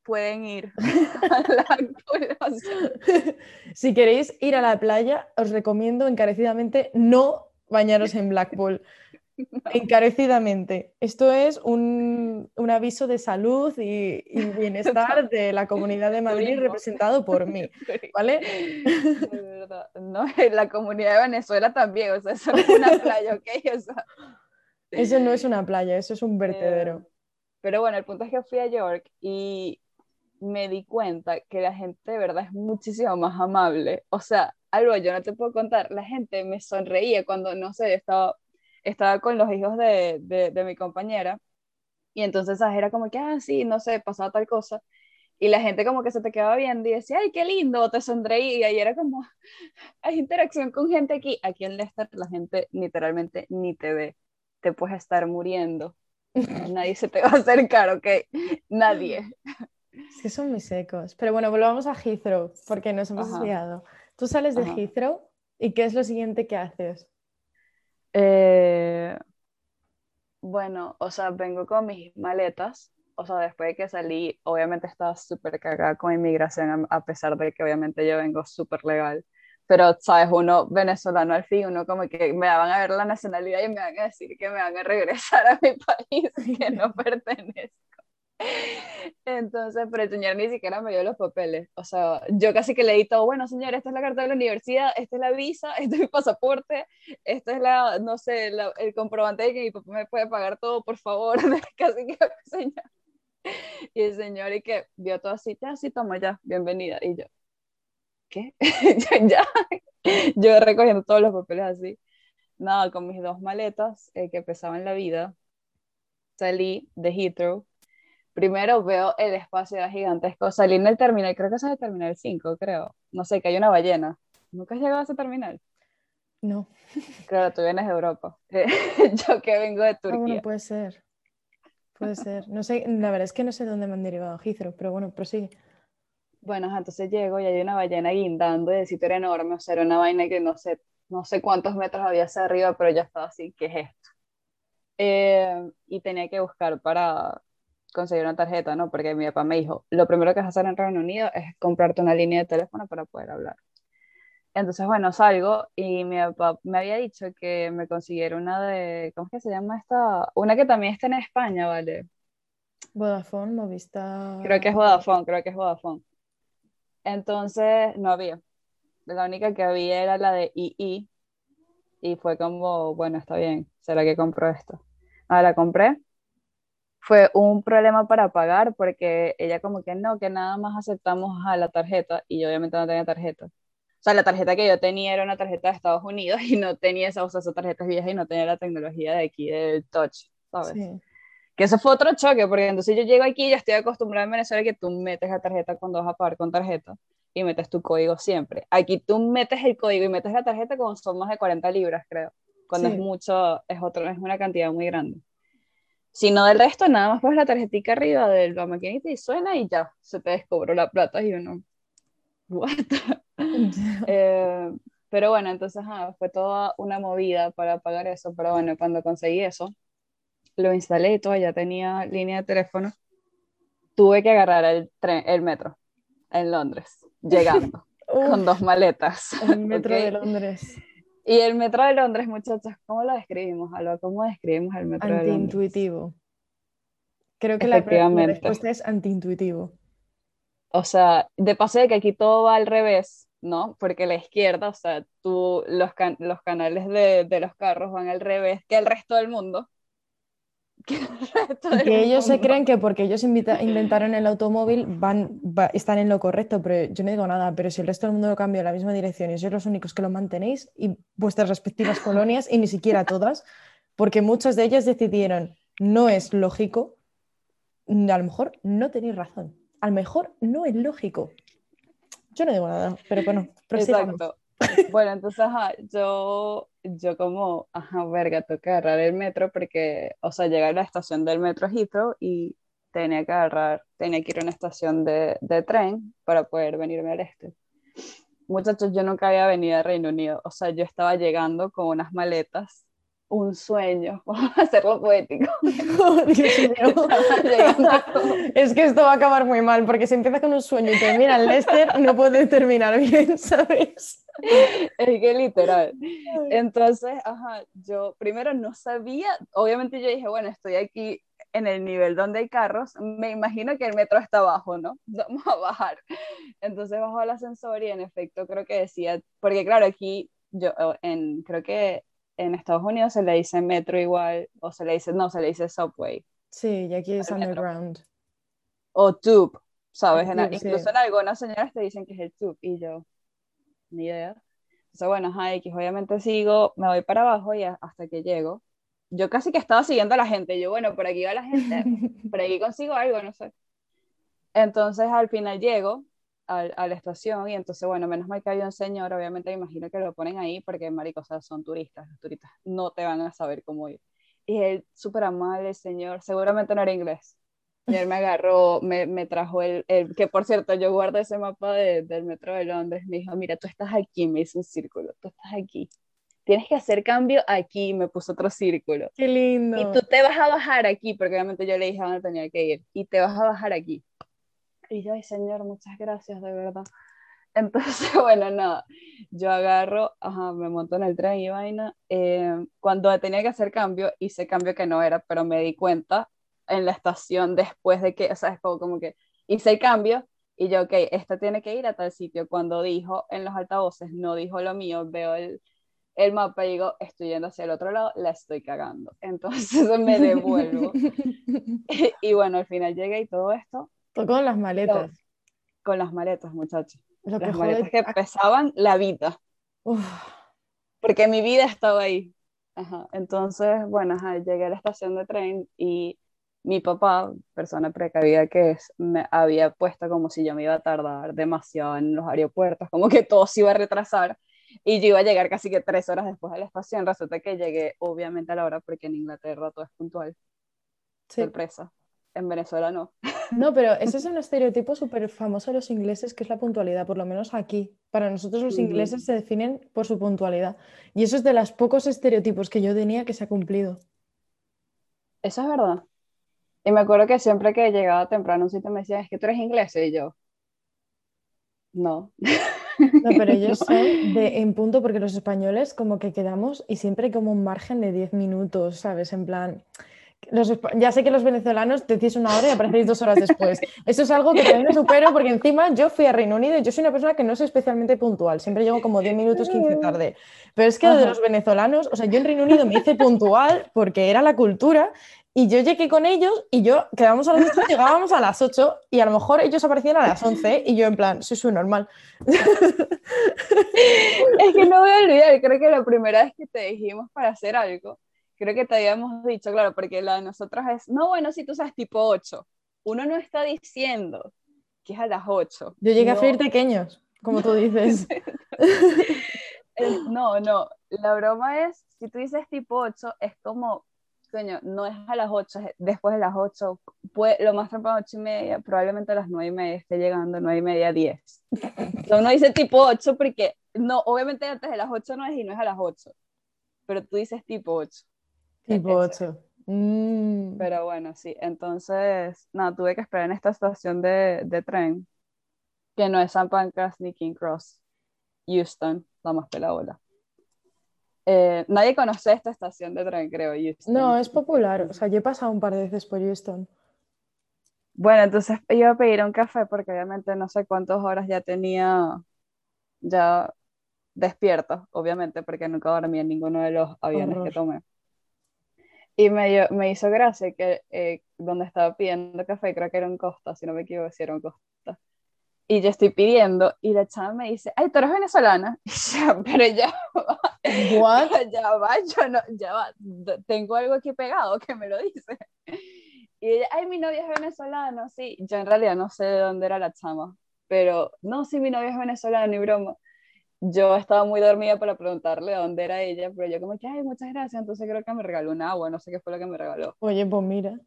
Speaker 2: pueden ir [LAUGHS] a Blackpool. [LAUGHS]
Speaker 1: si queréis ir a la playa, os recomiendo encarecidamente no bañaros en Blackpool. [LAUGHS] Encarecidamente. Esto es un, aviso de salud y, bienestar de la comunidad de Madrid representado por mí. [LAUGHS] ¿Vale?
Speaker 2: No, la comunidad de Venezuela también. O sea, eso no es una [LAUGHS] playa, ¿ok?
Speaker 1: Eso no es una playa, eso es un vertedero. Eh,
Speaker 2: pero bueno, el punto es que fui a York y me di cuenta que la gente de verdad es muchísimo más amable. O sea, algo yo no te puedo contar, la gente me sonreía cuando, no sé, estaba estaba con los hijos de, de, mi compañera y entonces era como que, ah, sí, no sé, pasaba tal cosa. Y la gente como que se te quedaba viendo y decía, ay, qué lindo, te sonreí. Y ahí era como, [LAUGHS] hay interacción con gente aquí. Aquí en Leicester la gente literalmente ni te ve. Te puedes estar muriendo. [LAUGHS] Nadie se te va a acercar, ¿ok? Nadie.
Speaker 1: Es que son muy secos. Pero bueno, volvamos a Heathrow, porque nos hemos desviado. Tú sales de Heathrow y ¿qué es lo siguiente que haces?
Speaker 2: Eh, bueno, o sea, vengo con mis maletas. O sea, después de que salí, obviamente estaba súper cagada con inmigración, a pesar de que obviamente yo vengo súper legal. Pero, ¿sabes? Uno venezolano al fin, uno como que me van a ver la nacionalidad y me van a decir que me van a regresar a mi [LAUGHS] país que no [LAUGHS] pertenezco. Entonces, pero el señor ni siquiera me dio los papeles. O sea, yo casi que le di todo, bueno, señor, esta es la carta de la universidad, esta es la visa, [LAUGHS] este es el pasaporte, esta es la, no sé, el comprobante de que mi papá me puede pagar todo, por favor. [LAUGHS] casi que, señor. Y el señor, y que vio todo así, ya, sí, toma, ya, bienvenida. Y yo, ¿qué? [LAUGHS] ya, yo recogiendo todos los papeles así. nada, con mis dos maletas eh, que pesaban la vida, salí de Heathrow. Primero veo el espacio era gigantesco. Salí en el terminal, creo que es el terminal 5, creo. No sé, que hay una ballena. ¿Nunca has llegado a ese terminal?
Speaker 1: No.
Speaker 2: Claro, tú vienes de Europa. [LAUGHS] Yo que vengo de
Speaker 1: Ah,
Speaker 2: Turquía.
Speaker 1: bueno, puede ser. Puede ser. No sé, la verdad es que no sé dónde me han derivado Heathrow, pero bueno, prosigue.
Speaker 2: Bueno, entonces llego y hay una ballena guindando y el sitio era enorme, o sea, era una vaina que no sé, no sé cuántos metros había hacia arriba, pero ya estaba así, ¿qué es esto? Eh, y tenía que buscar para conseguir una tarjeta, ¿no? Porque mi papá me dijo, lo primero que vas a hacer en Reino Unido es comprarte una línea de teléfono para poder hablar. Entonces, bueno, salgo y mi papá me había dicho que me consiguiera una de, ¿cómo es que se llama esta? Una que también está en España, ¿vale?
Speaker 1: Vodafone, Movistar.
Speaker 2: Creo que es Vodafone, creo que es Vodafone. Entonces, no había. La única que había era la de II. Y fue como, bueno, está bien, ¿será que compro esto? Ahora la compré. Fue un problema para pagar porque ella como que no, que nada más aceptamos a la tarjeta y yo obviamente no tenía tarjeta. O sea, la tarjeta que yo tenía era una tarjeta de Estados Unidos [LAUGHS] y no tenía esa, o sea, esa tarjeta vieja y no tenía la tecnología de aquí del touch, ¿sabes?
Speaker 1: Sí.
Speaker 2: Que eso fue otro choque, porque entonces yo llego aquí y ya estoy acostumbrada en Venezuela que tú metes la tarjeta cuando vas a pagar con tarjeta y metes tu código siempre. Aquí tú metes el código y metes la tarjeta cuando son más de 40 libras, creo. Cuando
Speaker 1: Sí.
Speaker 2: es mucho, es, otro, es una cantidad muy grande. Si no del resto, nada más pones la tarjetita arriba de la maquinita y suena y ya, se te descobró la plata y uno, what? [LAUGHS] Eh, pero bueno, entonces ajá, fue toda una movida para pagar eso, pero bueno, cuando conseguí eso, lo instalé y todo, ya tenía línea de teléfono, tuve que agarrar el, tren, el metro en Londres, llegando, [LAUGHS] con dos maletas.
Speaker 1: el metro
Speaker 2: ¿ok?
Speaker 1: de Londres.
Speaker 2: Y el metro de Londres, muchachos, ¿cómo lo describimos, Alba? ¿Cómo describimos el metro de Londres?
Speaker 1: Antiintuitivo. Creo que la, la respuesta es antiintuitivo.
Speaker 2: O sea, de paso de que aquí todo va al revés, ¿no? Porque la izquierda, o sea, tú, los, can- los canales de, de los carros van al revés que el resto del mundo. [LAUGHS] Que el
Speaker 1: ellos se creen que porque ellos invita- [LAUGHS] inventaron el automóvil van, va- están en lo correcto, pero yo no digo nada, pero si el resto del mundo lo cambia en la misma dirección y sois los únicos que lo mantenéis y vuestras respectivas [LAUGHS] colonias y ni siquiera todas, porque muchos de ellos decidieron, no es lógico, a lo mejor no tenéis razón, a lo mejor no es lógico. Yo no digo nada, pero bueno.
Speaker 2: Exacto. Bueno, entonces, ajá, yo, yo como, ajá, verga, tengo que agarrar el metro porque, o sea, llegué a la estación del metro Heathrow y tenía que agarrar, tenía que ir a una estación de, de tren para poder venirme al este. Muchachos, yo nunca había venido a Reino Unido, o sea, yo estaba llegando con unas maletas, un sueño, [LAUGHS] vamos a hacerlo poético. [LAUGHS] [LAUGHS]
Speaker 1: Es que esto va a acabar muy mal, porque si empieza con un sueño y termina en Leicester, no puede terminar bien, ¿sabes? [LAUGHS]
Speaker 2: Es que literal. Entonces, ajá, yo primero no sabía, obviamente yo dije, bueno, estoy aquí en el nivel donde hay carros, me imagino que el metro está abajo, ¿no? [LAUGHS] Vamos a bajar. Entonces bajo al ascensor y en efecto creo que decía, porque claro, aquí yo, en, creo que en Estados Unidos se le dice metro igual, o se le dice, no, se le dice subway,
Speaker 1: Sí, y aquí es
Speaker 2: El metro.
Speaker 1: underground.
Speaker 2: o tube, ¿sabes? En-
Speaker 1: sí.
Speaker 2: incluso en algunas señoras te dicen que es el tube, y yo, ni idea. Entonces, bueno, ajá, X, obviamente sigo, me voy para abajo y a- hasta que llego. Yo casi que estaba siguiendo a la gente, yo, bueno, por aquí va la gente, [LAUGHS] por aquí consigo algo, no sé. Entonces, al final llego al- a, la estación y entonces, bueno, menos mal que había un señor, obviamente me imagino que lo ponen ahí porque, marico, o sea, son turistas, los turistas no te van a saber cómo ir. Y él, súper amable, el señor, seguramente no era inglés. Y él me agarró, me, me trajo el, el, que por cierto, yo guardo ese mapa de- del metro de Londres, me dijo, mira, tú estás aquí, me hizo un círculo, tú estás aquí. Tienes que hacer cambio aquí, me puso otro círculo.
Speaker 1: Qué lindo.
Speaker 2: Y tú te vas a bajar aquí, porque obviamente yo le dije a dónde tenía que ir, y te vas a bajar aquí. Y yo, ay señor, muchas gracias, de verdad. [LAUGHS] Entonces, bueno, nada, yo agarro, ajá, me monto en el tren y vaina. eh, cuando tenía que hacer cambio, hice cambio que no era, pero me di cuenta en la estación después de que, o sea, es como, como que hice el cambio y yo, ok, esta tiene que ir a tal sitio. Cuando dijo en los altavoces, no dijo lo mío, veo el, el mapa y digo, estoy yendo hacia el otro lado, la estoy cagando. [LAUGHS] Entonces me devuelvo. [LAUGHS] y bueno, al final llegué y todo esto
Speaker 1: en las maletas.
Speaker 2: con las maletas, muchachos.
Speaker 1: Lo que
Speaker 2: Las
Speaker 1: jode-
Speaker 2: maletas que pesaban la vida,
Speaker 1: Uf,
Speaker 2: porque mi vida estaba ahí. Ajá. Entonces, bueno, llegué a la estación de tren y mi papá, persona precavida que es, me había puesto como si yo me iba a tardar demasiado en los aeropuertos, como que todo se iba a retrasar y yo iba a llegar casi que tres horas después de la estación. Resulta que llegué obviamente a la hora porque en Inglaterra todo es puntual. Sorpresa. En Venezuela no.
Speaker 1: No, pero [LAUGHS] ese es un estereotipo súper famoso de los ingleses, que es la puntualidad, por lo menos aquí. Para nosotros los ingleses se definen por su puntualidad. Y eso es de los pocos estereotipos que yo tenía que se ha cumplido.
Speaker 2: Eso es verdad. Y me acuerdo que siempre que llegaba temprano a un sitio me decían, es que tú eres inglés, y yo, no.
Speaker 1: No, pero yo [LAUGHS] soy de en punto porque los españoles como que quedamos y siempre hay como un margen de 10 minutos, ¿sabes? En plan, ya sé que los venezolanos decís una hora y aparecéis dos horas después. Eso es algo que también supero porque encima yo fui a Reino Unido y yo soy una persona que no soy especialmente puntual. Siempre llego como 10 minutos, 15 tarde. Pero es que de los venezolanos, o sea, yo en Reino Unido me hice puntual porque era la cultura y yo llegué con ellos y yo quedábamos a las 8, llegábamos a las 8 y a lo mejor ellos aparecían a las 11 y yo en plan, soy normal. [LAUGHS] es
Speaker 2: que no voy a olvidar, creo que la primera vez que te dijimos para hacer algo, creo que te habíamos dicho, claro, porque la de nosotros es, no, bueno, si tú sabes tipo 8, uno no está diciendo que es a las 8.
Speaker 1: Yo llegué a freír pequeños, como tú dices. [LAUGHS]
Speaker 2: no, no, la broma es, si tú dices tipo 8, es como, coño, no es a las 8, es después de las 8, lo más temprano 8 y media, probablemente a las 9 y media esté llegando, 9 y media, 10. Entonces uno dice tipo 8 porque, no, obviamente antes de las 8 no es y no es a las 8, pero tú dices tipo 8.
Speaker 1: Tipo 8. Mm.
Speaker 2: Pero bueno, sí. Entonces, nada, tuve que esperar en esta estación de, de tren, que no es San Pancras ni King Cross, Houston, la más pelabola. Eh, nadie conoce esta estación de tren, creo, Houston.
Speaker 1: No, es popular. O sea, yo he pasado un par de veces por Houston.
Speaker 2: Bueno, entonces iba a pedir un café porque obviamente no sé cuántas horas ya tenía ya despierto, obviamente, porque nunca dormí en ninguno de los aviones que tomé. Y me, me hizo gracia que eh, donde estaba pidiendo café, creo que era en Costa, si no me equivoco, si era en Costa. Y yo estoy pidiendo y la chava me dice, ay, tú eres venezolana. [LAUGHS] pero ya va, [LAUGHS] ya va, yo no, ya va, tengo algo aquí pegado que me lo dice. Y ella, ay, mi novia es venezolana, sí. Yo en realidad no sé de dónde era la chama, pero no, sí, mi novia es venezolana, ni broma yo estaba muy dormida para preguntarle dónde era ella, pero yo como que, ay, muchas gracias, entonces creo que me regaló un agua, no sé qué fue lo que me regaló.
Speaker 1: Oye, pues mira.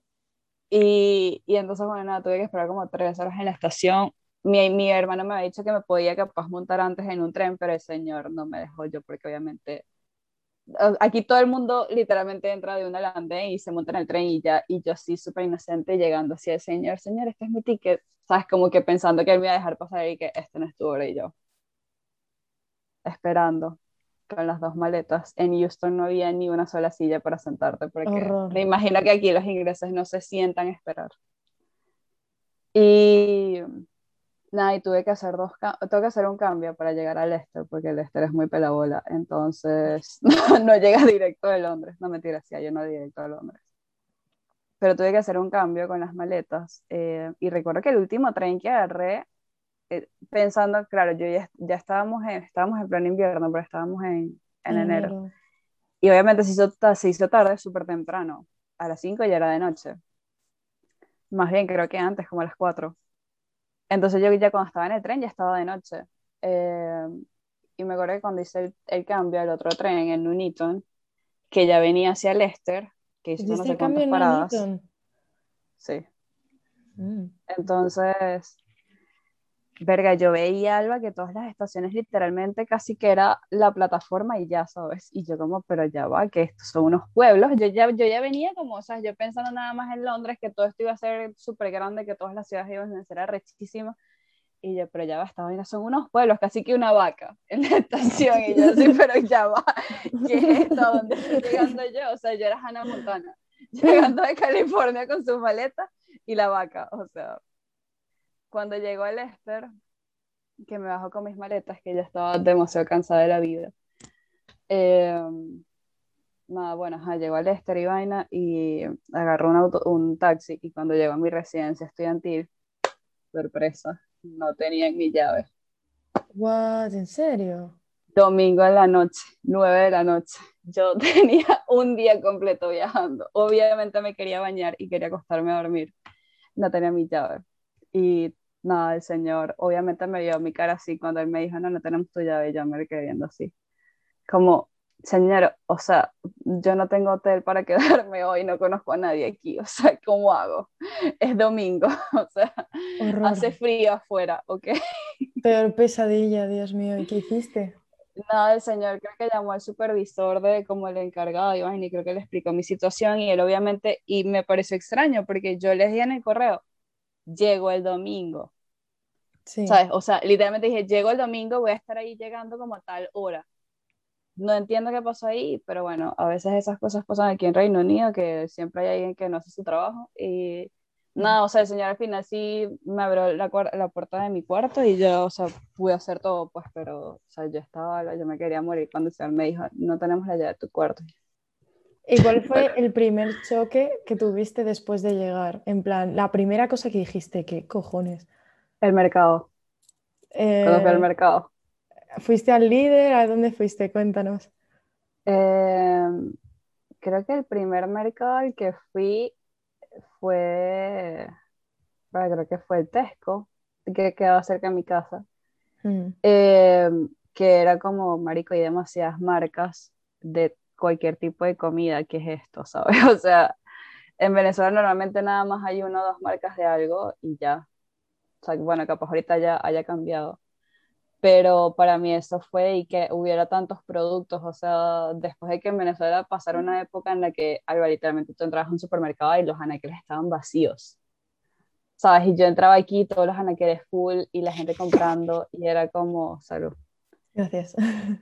Speaker 2: Y, y entonces, bueno, nada, tuve que esperar como tres horas en la estación. Mi, mi hermano me había dicho que me podía capaz montar antes en un tren, pero el señor no me dejó yo, porque obviamente aquí todo el mundo literalmente entra de un andén y se monta en el tren y ya, y yo sí súper inocente llegando así el señor, señor, este es mi ticket, sabes, como que pensando que él me iba a dejar pasar y que este no es tu hora y yo esperando con las dos maletas. En Houston no había ni una sola silla para sentarte, porque me imagino que aquí los ingleses no se sientan a esperar. Y nada, y tuve que hacer dos tengo que hacer un cambio para llegar a Leicester, porque Leicester es muy pelabola, entonces [LAUGHS] no, llega directo de Londres, no mentira, sí, yo no directo de Londres. Pero tuve que hacer un cambio con las maletas, eh, y recuerdo que el último tren que agarré eh, pensando, claro, yo ya, ya estábamos, en, estábamos en pleno invierno, pero estábamos en, en enero. Y obviamente se hizo, se hizo tarde, súper temprano. A las 5 ya era de noche. Más bien, creo que antes, como a las 4. Entonces yo ya cuando estaba en el tren ya estaba de noche. Eh, y me acuerdo que cuando hice el, cambio al otro tren en Nuneaton, que ya venía hacia Leicester, que hizo no sé cuántas paradas. Sí. Mm. Entonces, verga, yo veía, Alba, que todas las estaciones literalmente casi que era la plataforma y ya, ¿sabes? Y yo como, pero ya va, que estos son unos pueblos. Yo ya, yo ya venía como, o sea, yo pensando nada más en Londres, que todo esto iba a ser súper grande, que todas las ciudades iban a ser arrechísimas. Y yo, pero ya va, esta vaina son unos pueblos, casi que una vaca [LAUGHS] en la estación. Y yo, sí, pero ya va, ¿qué es esto? ¿Dónde estoy llegando yo? O sea, yo era Hannah Montana, [LAUGHS] llegando de California con sus maletas y la vaca, o sea cuando llegó el Esther, que me bajó con mis maletas, que ya estaba demasiado cansada de la vida. Em, nada, bueno, llegó el Esther y vaina y agarró un, auto, un taxi y cuando llegó a mi residencia estudiantil, sorpresa, no tenía mi llave.
Speaker 1: What, ¿en serio?
Speaker 2: Domingo en la noche, nueve de la noche. yo [LAUGHS] tenía un día completo viajando. Obviamente me quería bañar y quería acostarme a dormir. No tenía mi llave. Y nada, el señor obviamente me vio mi cara así cuando él me dijo, no, no tenemos tu llave. Y yo me quedé viendo así. Como, señor, o sea, yo no tengo hotel para [LAUGHS] quedarme hoy, no conozco a nadie aquí. O sea, ¿cómo hago? Es domingo, [LAUGHS] o sea, hace frío afuera, ¿ok? [LAUGHS]
Speaker 1: Peor pesadilla, Dios mío. ¿Y qué hiciste?
Speaker 2: Nada, el señor creo que llamó al supervisor de como el encargado, y creo que le explicó mi situación y él obviamente, y me pareció extraño porque yo les di en el correo, llego el domingo. Sí. ¿Sabes? O sea, literalmente dije, llego el domingo, voy a estar ahí llegando como a tal hora. No entiendo qué pasó ahí, pero bueno, a veces esas cosas pasan aquí en Reino Unido, que siempre hay alguien que no hace su trabajo y no, o sea, el señor al final sí me abrió la, la, puerta de mi cuarto y yo, o sea, pude hacer todo, pues, pero, o sea, yo estaba, yo me quería morir cuando el señor me dijo, no tenemos la llave de tu cuarto.
Speaker 1: ¿Y cuál fue el primer choque que tuviste después de llegar? En plan, la primera cosa que dijiste, ¿qué cojones?
Speaker 2: El mercado. Eh, fui al mercado.
Speaker 1: ¿Fuiste al líder? ¿A dónde fuiste? Cuéntanos.
Speaker 2: Eh, creo que el primer mercado al que fui fue, creo que fue el Tesco, que quedaba cerca de mi casa, mm. eh, que era como, marico, y demasiadas marcas de cualquier tipo de comida, ¿qué es esto, [LAUGHS] sabes? O sea, en Venezuela normalmente nada más hay una o dos marcas de algo y ya. O sea, bueno, capaz ahorita ya haya cambiado pero para mí eso fue y que hubiera tantos productos, o sea, después de que en Venezuela pasara una época en la que algo literalmente tú entrabas a un supermercado y los anaqueles estaban vacíos, ¿sabes? Y yo entraba aquí, todos los anaqueles full y la gente comprando y era como, salud.
Speaker 1: Gracias.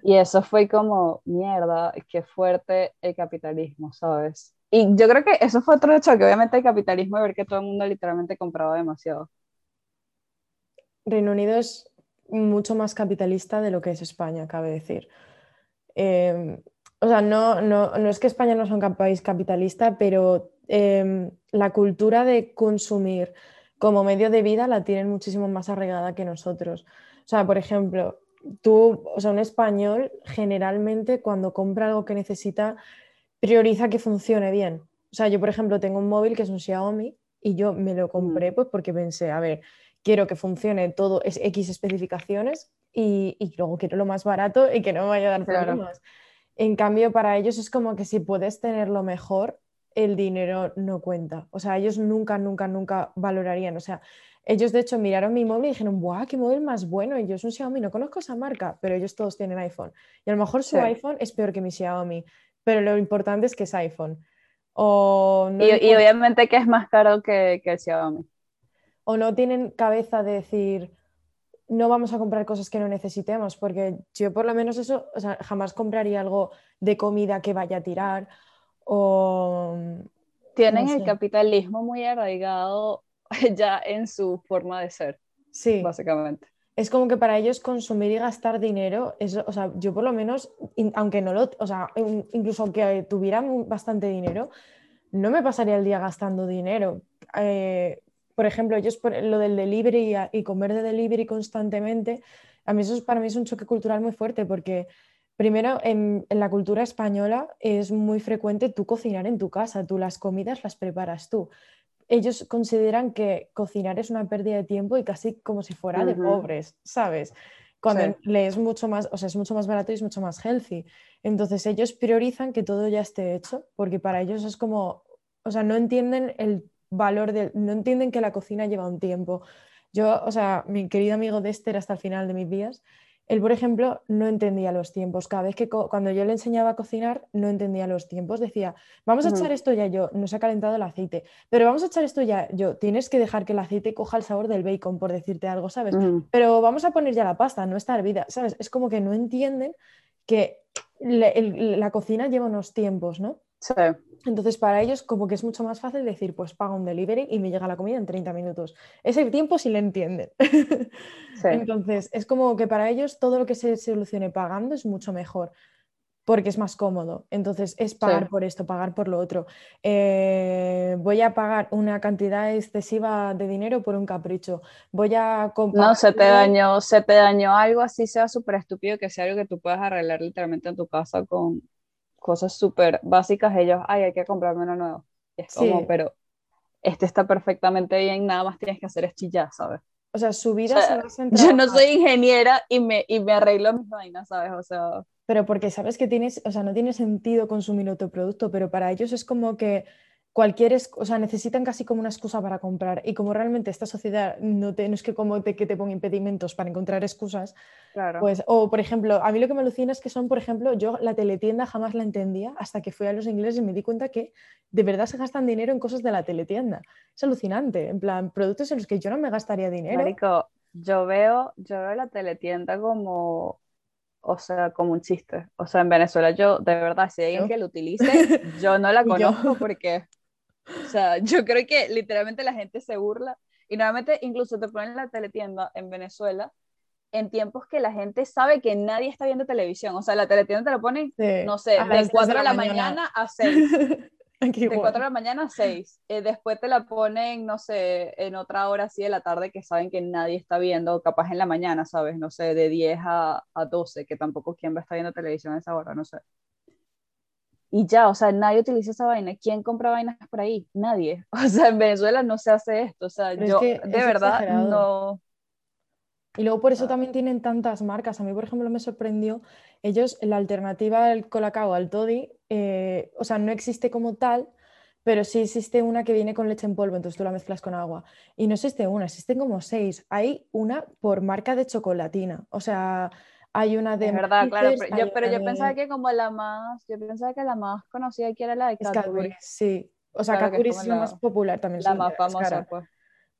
Speaker 2: Y eso fue como, mierda, qué fuerte el capitalismo, ¿sabes? Y yo creo que eso fue otro hecho, que obviamente el capitalismo ver que todo el mundo literalmente compraba demasiado.
Speaker 1: Reino Unido es mucho más capitalista de lo que es España, cabe decir. Em, o sea, no, no, no, es que España no sea un país capitalista, pero em, la cultura de consumir como medio de vida la tienen muchísimo más arraigada que nosotros. O sea, por ejemplo, tú, o sea, un español generalmente cuando compra algo que necesita, prioriza que funcione bien. O sea, yo, por ejemplo, tengo un móvil que es un Xiaomi y yo me lo compré mm. pues porque pensé, a ver, quiero que funcione todo, es X especificaciones y, luego quiero lo más barato y que no me vaya a dar problemas. En cambio, para ellos es como que si puedes tenerlo mejor, el dinero no cuenta. O sea, ellos nunca, nunca, nunca valorarían. O sea, ellos de hecho miraron mi móvil y dijeron, ¡buah, qué móvil más bueno! Y yo es un Xiaomi, no conozco esa marca, pero ellos todos tienen iPhone. Y a lo mejor su iPhone es peor que mi Xiaomi, pero lo importante es que es iPhone. O
Speaker 2: y, obviamente que es más caro que, que el Xiaomi
Speaker 1: o no tienen cabeza de decir, no vamos a comprar cosas que no necesitemos, porque yo por lo menos eso, o sea, jamás compraría algo de comida que vaya a tirar o...
Speaker 2: Tienen el capitalismo muy arraigado [LAUGHS] ya en su forma de ser. Sí. Básicamente.
Speaker 1: Es como que para ellos consumir y gastar dinero, o sea, yo por lo menos, aunque no lo, o sea, incluso aunque tuvieran bastante dinero, no me pasaría el día gastando dinero. Eh, por ejemplo, ellos por lo del delivery y, comer de delivery constantemente, a mí eso para mí es un choque cultural muy fuerte porque primero en, la cultura española es muy frecuente tú cocinar en tu casa, tú las comidas las preparas tú. Ellos consideran que cocinar es una pérdida de tiempo y casi como si fuera de pobres, ¿sabes? Cuando le es mucho más, o sea, es mucho más barato y es mucho más healthy. Entonces ellos priorizan que todo ya esté hecho, porque para ellos es como, o sea, no entienden el valor de, no entienden que la cocina lleva un tiempo. Yo, o sea, mi querido amigo Dexter hasta el final de mis días, él, por ejemplo, no entendía los tiempos. Cada vez que cuando yo le enseñaba a cocinar, no entendía los tiempos. Decía, vamos a echar esto ya yo, no se ha calentado el aceite, pero vamos a echar esto ya yo, tienes que dejar que el aceite coja el sabor del bacon, por decirte algo, ¿sabes? Pero vamos a poner ya la pasta, no está hervida, ¿sabes? Es como que no entienden que la cocina lleva unos tiempos, ¿no?
Speaker 2: Sí.
Speaker 1: Entonces, para ellos, como que es mucho más fácil decir, pues paga un delivery y me llega la comida en 30 minutos. Ese tiempo sí le entienden. [LAUGHS] Entonces, es como que para ellos todo lo que se solucione pagando es mucho mejor, porque es más cómodo. Entonces, es pagar por esto, pagar por lo otro. Eh, voy a pagar una cantidad excesiva de dinero por un capricho. Voy a
Speaker 2: comprar. No, se te dañó, se te dañó algo así, sea súper estúpido, que sea algo que tú puedas arreglar literalmente en tu casa con cosas súper básicas, ellos, ay, hay que comprarme uno nuevo. es como, pero este está perfectamente bien, nada más tienes que hacer es chillar, ¿sabes?
Speaker 1: O sea, su vida se [LAUGHS]
Speaker 2: Yo no soy ingeniera y me, y me arreglo mis vainas, ¿sabes? O sea...
Speaker 1: Pero porque sabes que tienes, o sea, no tiene sentido consumir otro producto, pero para ellos es como que cualquier, o sea, necesitan casi como una excusa para comprar. Y como realmente esta sociedad no, te, no es que como te, que te ponga impedimentos para encontrar excusas, claro. pues, o por ejemplo, a mí lo que me alucina es que son, por ejemplo, yo la teletienda jamás la entendía hasta que fui a los ingleses y me di cuenta que de verdad se gastan dinero en cosas de la teletienda. Es alucinante, en plan, productos en los que yo no me gastaría dinero.
Speaker 2: Marico, yo veo, yo veo la teletienda como o sea, como un chiste. O sea, en Venezuela yo, de verdad, si hay alguien que lo utilice, yo no la [LAUGHS] conozco porque o sea, [LAUGHS] yo creo que literalmente la gente se burla y normalmente incluso te ponen la teletienda en Venezuela en tiempos que la gente sabe que nadie está viendo televisión. O sea, la teletienda te lo ponen, no sé, de 4 de la mañana, a 6. de 4 de la mañana a 6. Eh, después te la ponen, no sé, en otra hora así de la tarde que saben que nadie está viendo, capaz en la mañana, ¿sabes? No sé, de 10 a, a 12, que tampoco quién va a estar viendo televisión a esa hora, no sé y ya, o sea, nadie utiliza esa vaina. ¿Quién compra vainas por ahí? Nadie. [LAUGHS] O sea, en Venezuela no se hace esto. O sea, yo de verdad no.
Speaker 1: Y luego por eso también tienen tantas marcas. A mí, por ejemplo, me sorprendió, ellos, la alternativa al colacao, al toddy, eh, o sea, no existe como tal, pero sí existe una que viene con leche en polvo, entonces tú la mezclas con agua. Y no existe una, existen como seis. Hay una por marca de chocolatina. O sea, hay una de...
Speaker 2: Es verdad, claro, pero yo, pero yo pensaba que como la más, yo pensaba que la más conocida aquí era la de Cadbury.
Speaker 1: sí, o sea, Cadbury es, la más popular también.
Speaker 2: La más famosa, pues.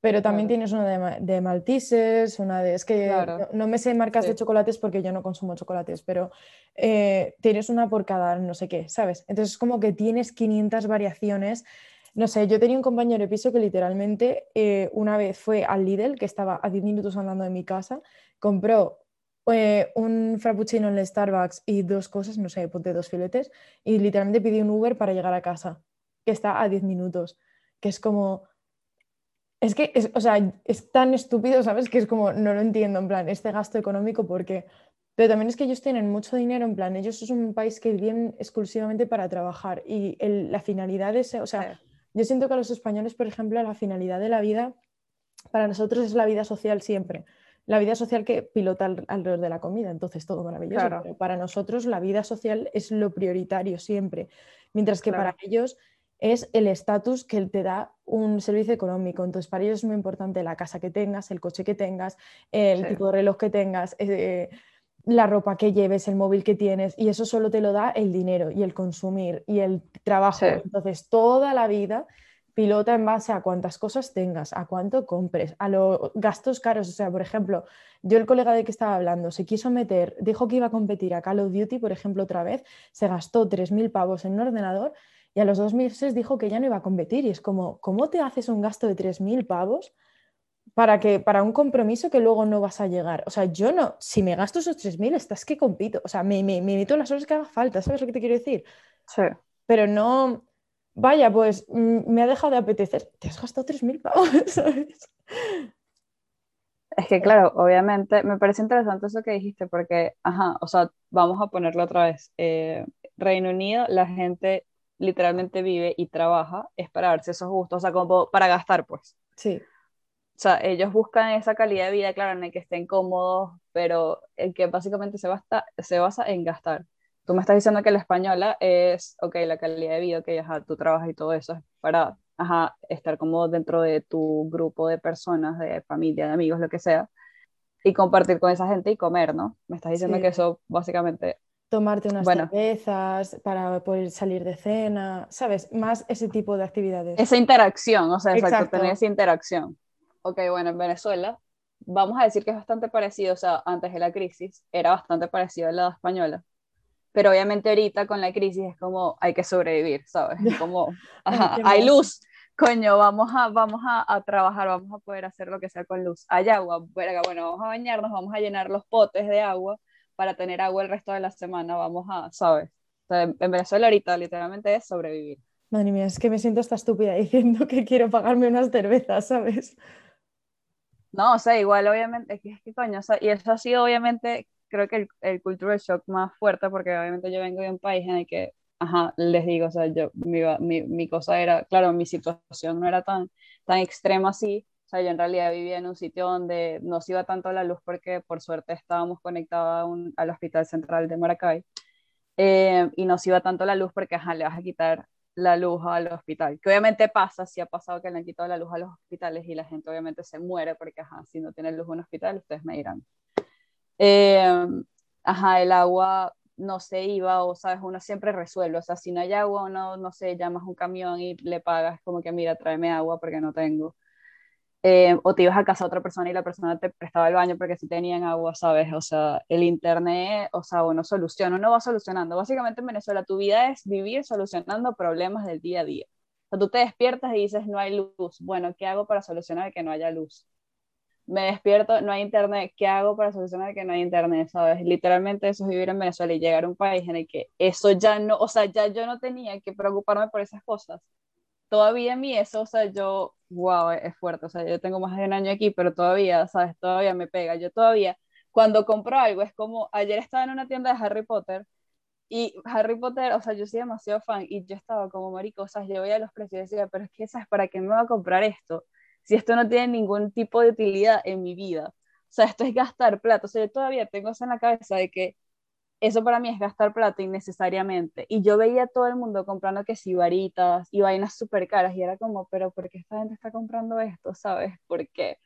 Speaker 1: Pero también tienes una de, de, Maltises, una de... Es que no, me sé marcas de chocolates porque yo no consumo chocolates, pero eh, tienes una por cada no sé qué, ¿sabes? Entonces es como que tienes 500 variaciones. No sé, yo tenía un compañero de piso que literalmente eh, una vez fue al Lidl, que estaba a 10 minutos andando de mi casa, compró eh, un frappuccino en el Starbucks y dos cosas, no sé, ponte dos filetes, y literalmente pidió un Uber para llegar a casa, que está a 10 minutos, que es como... Es que, es, o sea, es tan estúpido, ¿sabes? Que es como, no lo entiendo, en plan, este gasto económico, porque... Pero también es que ellos tienen mucho dinero, en plan, ellos son un país que viven exclusivamente para trabajar y la finalidad es, o sea, yo siento que a los españoles, por ejemplo, la finalidad de la vida, para nosotros es la vida social siempre la vida social que pilota alrededor de la comida, entonces todo maravilloso. Pero para nosotros la vida social es lo prioritario siempre, mientras que para ellos es el estatus que te da un servicio económico. Entonces, para ellos es muy importante la casa que tengas, el coche que tengas, el tipo de reloj que tengas, eh, la ropa que lleves, el móvil que tienes, y eso solo te lo da el dinero y el consumir y el trabajo. Entonces, toda la vida pilota en base a cuántas cosas tengas, a cuánto compres, a los gastos caros. O sea, por ejemplo, yo el colega de que estaba hablando se quiso meter, dijo que iba a competir a Call of Duty, por ejemplo, otra vez, se gastó 3.000 pavos en un ordenador y a los dos meses dijo que ya no iba a competir. Y es como, ¿cómo te haces un gasto de 3.000 pavos? Para, que, para un compromiso que luego no vas a llegar. O sea, yo no, si me gasto esos 3.000, estás que compito. O sea, me, me, me meto las horas que haga falta, ¿sabes lo que te quiero decir?
Speaker 2: Sí.
Speaker 1: Pero no, vaya, pues mm, me ha dejado de apetecer. Te has gastado 3.000 pavos, [LAUGHS] ¿sabes?
Speaker 2: Es que claro, obviamente me parece interesante eso que dijiste porque, ajá, o sea, vamos a ponerlo otra vez. Eh, Reino Unido, la gente literalmente vive y trabaja es para darse esos gustos, o sea, como para gastar, pues.
Speaker 1: Sí.
Speaker 2: O sea, ellos buscan esa calidad de vida, claro, en el que estén cómodos, pero el que básicamente se, basta, se basa en gastar tú me estás diciendo que la española es, ok, la calidad de vida, que ajá, tú trabajas y todo eso es para ajá, estar como dentro de tu grupo de personas, de familia, de amigos, lo que sea, y compartir con esa gente y comer, ¿no? Me estás diciendo que eso básicamente...
Speaker 1: Tomarte unas cervezas para poder salir de cena, ¿sabes? Más ese tipo de actividades.
Speaker 2: Esa interacción, o sea, exacto, tener esa interacción. Ok, bueno, en Venezuela vamos a decir que es bastante parecido, o sea, antes de la crisis era bastante parecido a la española pero obviamente ahorita con la crisis es como hay que sobrevivir, ¿sabes? [LAUGHS] Como, hay luz, coño, vamos a, vamos a, a, trabajar, vamos a poder hacer lo que sea con luz. Hay agua, bueno, vamos a bañarnos, vamos a llenar los potes de agua para tener agua el resto de la semana, vamos a, ¿sabes? en Venezuela ahorita literalmente es sobrevivir.
Speaker 1: Madre mía, es que me siento esta estúpida diciendo que quiero pagarme unas cervezas, ¿sabes?
Speaker 2: No, o sea, igual obviamente, es que, es que coño, o sea, y eso ha sido obviamente creo que el, el cultural shock más fuerte, porque obviamente yo vengo de un país en el que ajá, les digo, o sea, yo, mi, mi, mi, cosa era, claro, mi situación no era tan, tan extrema así, o sea, yo en realidad vivía en un sitio donde no se iba tanto la luz porque por suerte estábamos conectados al Hospital Central de Maracay, eh, y no se iba tanto la luz porque, ajá, le vas a quitar la luz al hospital, que obviamente pasa, si ha pasado que le han quitado la luz a los hospitales y la gente obviamente se muere porque, ajá, si no tiene luz en un hospital, ustedes me dirán. Eh, ajá, el agua no se iba o, sabes, uno siempre resuelve, o sea, si no hay agua, uno, no sé, llamas un camión y le pagas como que, mira, tráeme agua porque no tengo. Eh, o te ibas a casa a otra persona y la persona te prestaba el baño porque si tenían agua, ¿sabes? O sea, el internet, o sea, uno soluciona, uno va solucionando. Básicamente en Venezuela tu vida es vivir solucionando problemas del día a día. O sea, tú te despiertas y dices, no hay luz. Bueno, ¿qué hago para solucionar que no haya luz? Me despierto, no hay internet, ¿qué hago para solucionar que no hay internet? ¿Sabes? Literalmente eso es vivir en Venezuela y llegar a un país en el que eso ya no, o sea, ya yo no tenía que preocuparme por esas cosas. Todavía en mí eso, o sea, yo, wow, es fuerte, o sea, yo tengo más de un año aquí, pero todavía, ¿sabes? Todavía me pega. Yo todavía, cuando compro algo, es como, ayer estaba en una tienda de Harry Potter y Harry Potter, o sea, yo soy demasiado fan y yo estaba como marico, o sea, yo veía los precios y decía, pero es que, ¿sabes? ¿Para qué me voy a comprar esto? Si esto no tiene ningún tipo de utilidad en mi vida? O sea, esto es gastar plata. O sea, yo todavía tengo eso en la cabeza de que eso para mí es gastar plata innecesariamente. Y yo veía a todo el mundo comprando que si varitas y vainas súper caras y era como, pero ¿por qué esta gente está comprando esto? ¿Sabes? ¿Por qué?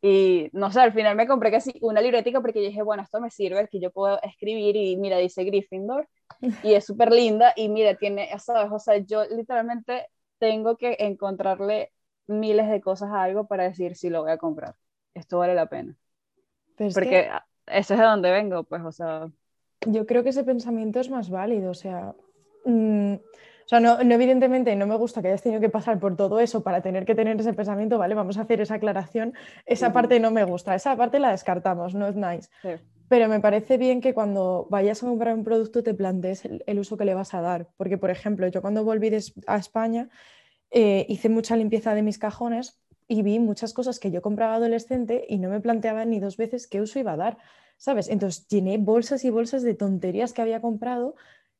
Speaker 2: Y no sé, al final me compré casi una libretica porque dije, bueno, esto me sirve, que yo puedo escribir y mira, dice Gryffindor [LAUGHS] y es súper linda y mira, tiene, ¿sabes? O sea, yo literalmente tengo que encontrarle miles de cosas a algo para decir si lo voy a comprar. Esto vale la pena. Porque eso es de donde vengo, pues, o sea.
Speaker 1: Yo creo que ese pensamiento es más válido, o sea. Mm, o sea, no, evidentemente no me gusta que hayas tenido que pasar por todo eso para tener que tener ese pensamiento, ¿vale? Vamos a hacer esa aclaración. Esa parte no me gusta, esa parte la descartamos, no es nice. Pero me parece bien que cuando vayas a comprar un producto te plantees el, el, uso que le vas a dar. Porque, por ejemplo, yo cuando volví a España eh, hice mucha limpieza de mis cajones y vi muchas cosas que yo compraba adolescente y no me planteaba ni dos veces qué uso iba a dar, ¿sabes? Entonces llené bolsas y bolsas de tonterías que había comprado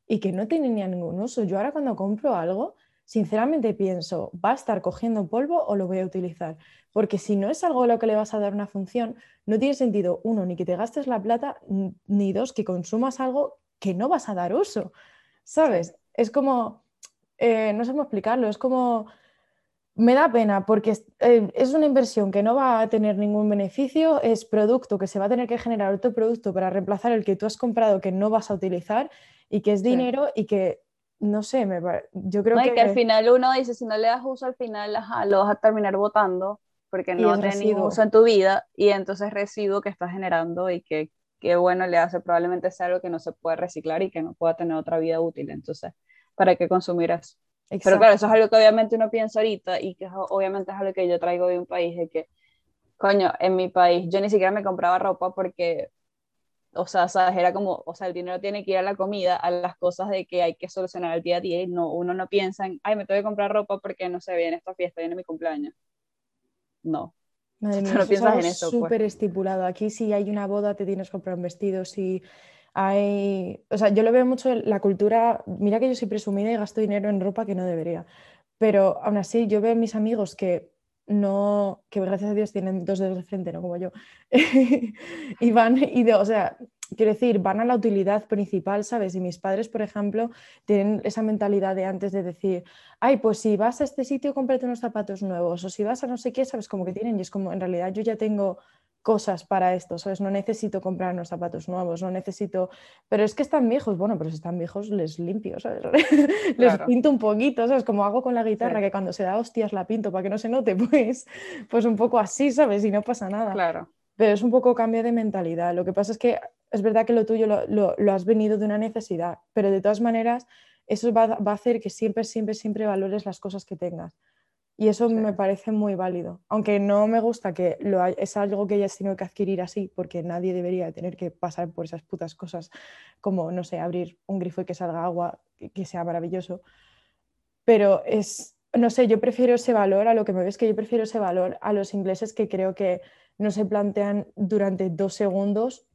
Speaker 1: y que no tenían ningún uso. Yo ahora cuando compro algo, sinceramente pienso, ¿va a estar cogiendo polvo o lo voy a utilizar? Porque si no es algo a lo que le vas a dar una función, no tiene sentido, uno, ni que te gastes la plata, ni dos, que consumas algo que no vas a dar uso, ¿sabes? Es como eh, no sé cómo explicarlo, es como, me da pena porque eh, es, una inversión que no va a tener ningún beneficio, es producto que se va a tener que generar otro producto para reemplazar el que tú has comprado que no vas a utilizar y que es dinero y que, no sé, me, yo creo que...
Speaker 2: que al final uno dice, si no le das uso al final, lo vas a terminar votando porque no tiene ningún uso en tu vida y entonces residuo que estás generando y que, que bueno le hace probablemente ser algo que no se puede reciclar y que no pueda tener otra vida útil. Entonces, para que consumirás. Pero claro, eso es algo que obviamente uno piensa ahorita y que obviamente es algo que yo traigo de un país, de que, coño, en mi país yo ni siquiera me compraba ropa porque, o sea, ¿sabes? era como, o sea, el dinero tiene que ir a la comida, a las cosas de que hay que solucionar el día a día y no, uno no piensa en, ay, me tengo que comprar ropa porque, no sé, viene esta fiesta, viene mi cumpleaños. No.
Speaker 1: Madre [LAUGHS] mía, no piensas en eso. Pues. Súper estipulado. Aquí si hay una boda te tienes que comprar un vestido, si hay, o sea, yo lo veo mucho la cultura, mira que yo soy presumida y gasto dinero en ropa que no debería, pero aún así yo veo a mis amigos que no, que gracias a Dios tienen dos dedos de frente, no como yo, [LAUGHS] y van, y de, o sea, quiero decir, van a la utilidad principal, ¿sabes? Y mis padres, por ejemplo, tienen esa mentalidad de antes de decir, ay, pues si vas a este sitio, cómprate unos zapatos nuevos, o si vas a no sé qué, ¿sabes? Como que tienen, y es como, en realidad yo ya tengo cosas para esto, ¿sabes? No necesito comprar unos zapatos nuevos, no necesito... Pero es que están viejos, bueno, pero si están viejos les limpio, ¿sabes? [LAUGHS] les pinto un poquito, ¿sabes? Como hago con la guitarra, que cuando se da hostias la pinto para que no se note, [LAUGHS] pues, pues un poco así, ¿sabes? Y no pasa nada.
Speaker 2: Claro.
Speaker 1: Pero es un poco cambio de mentalidad. Lo que pasa es que es verdad que lo tuyo lo, lo, has venido de una necesidad, pero de todas maneras eso va, va a hacer que siempre, siempre, siempre valores las cosas que tengas. Y eso me parece muy válido. Aunque no me gusta que lo es algo que hayas tenido que adquirir así, porque nadie debería tener que pasar por esas putas cosas, como, no sé, abrir un grifo y que salga agua, que sea maravilloso. Pero es, no sé, yo prefiero ese valor a lo que me ves que yo prefiero ese valor a los ingleses que creo que no se plantean durante dos segundos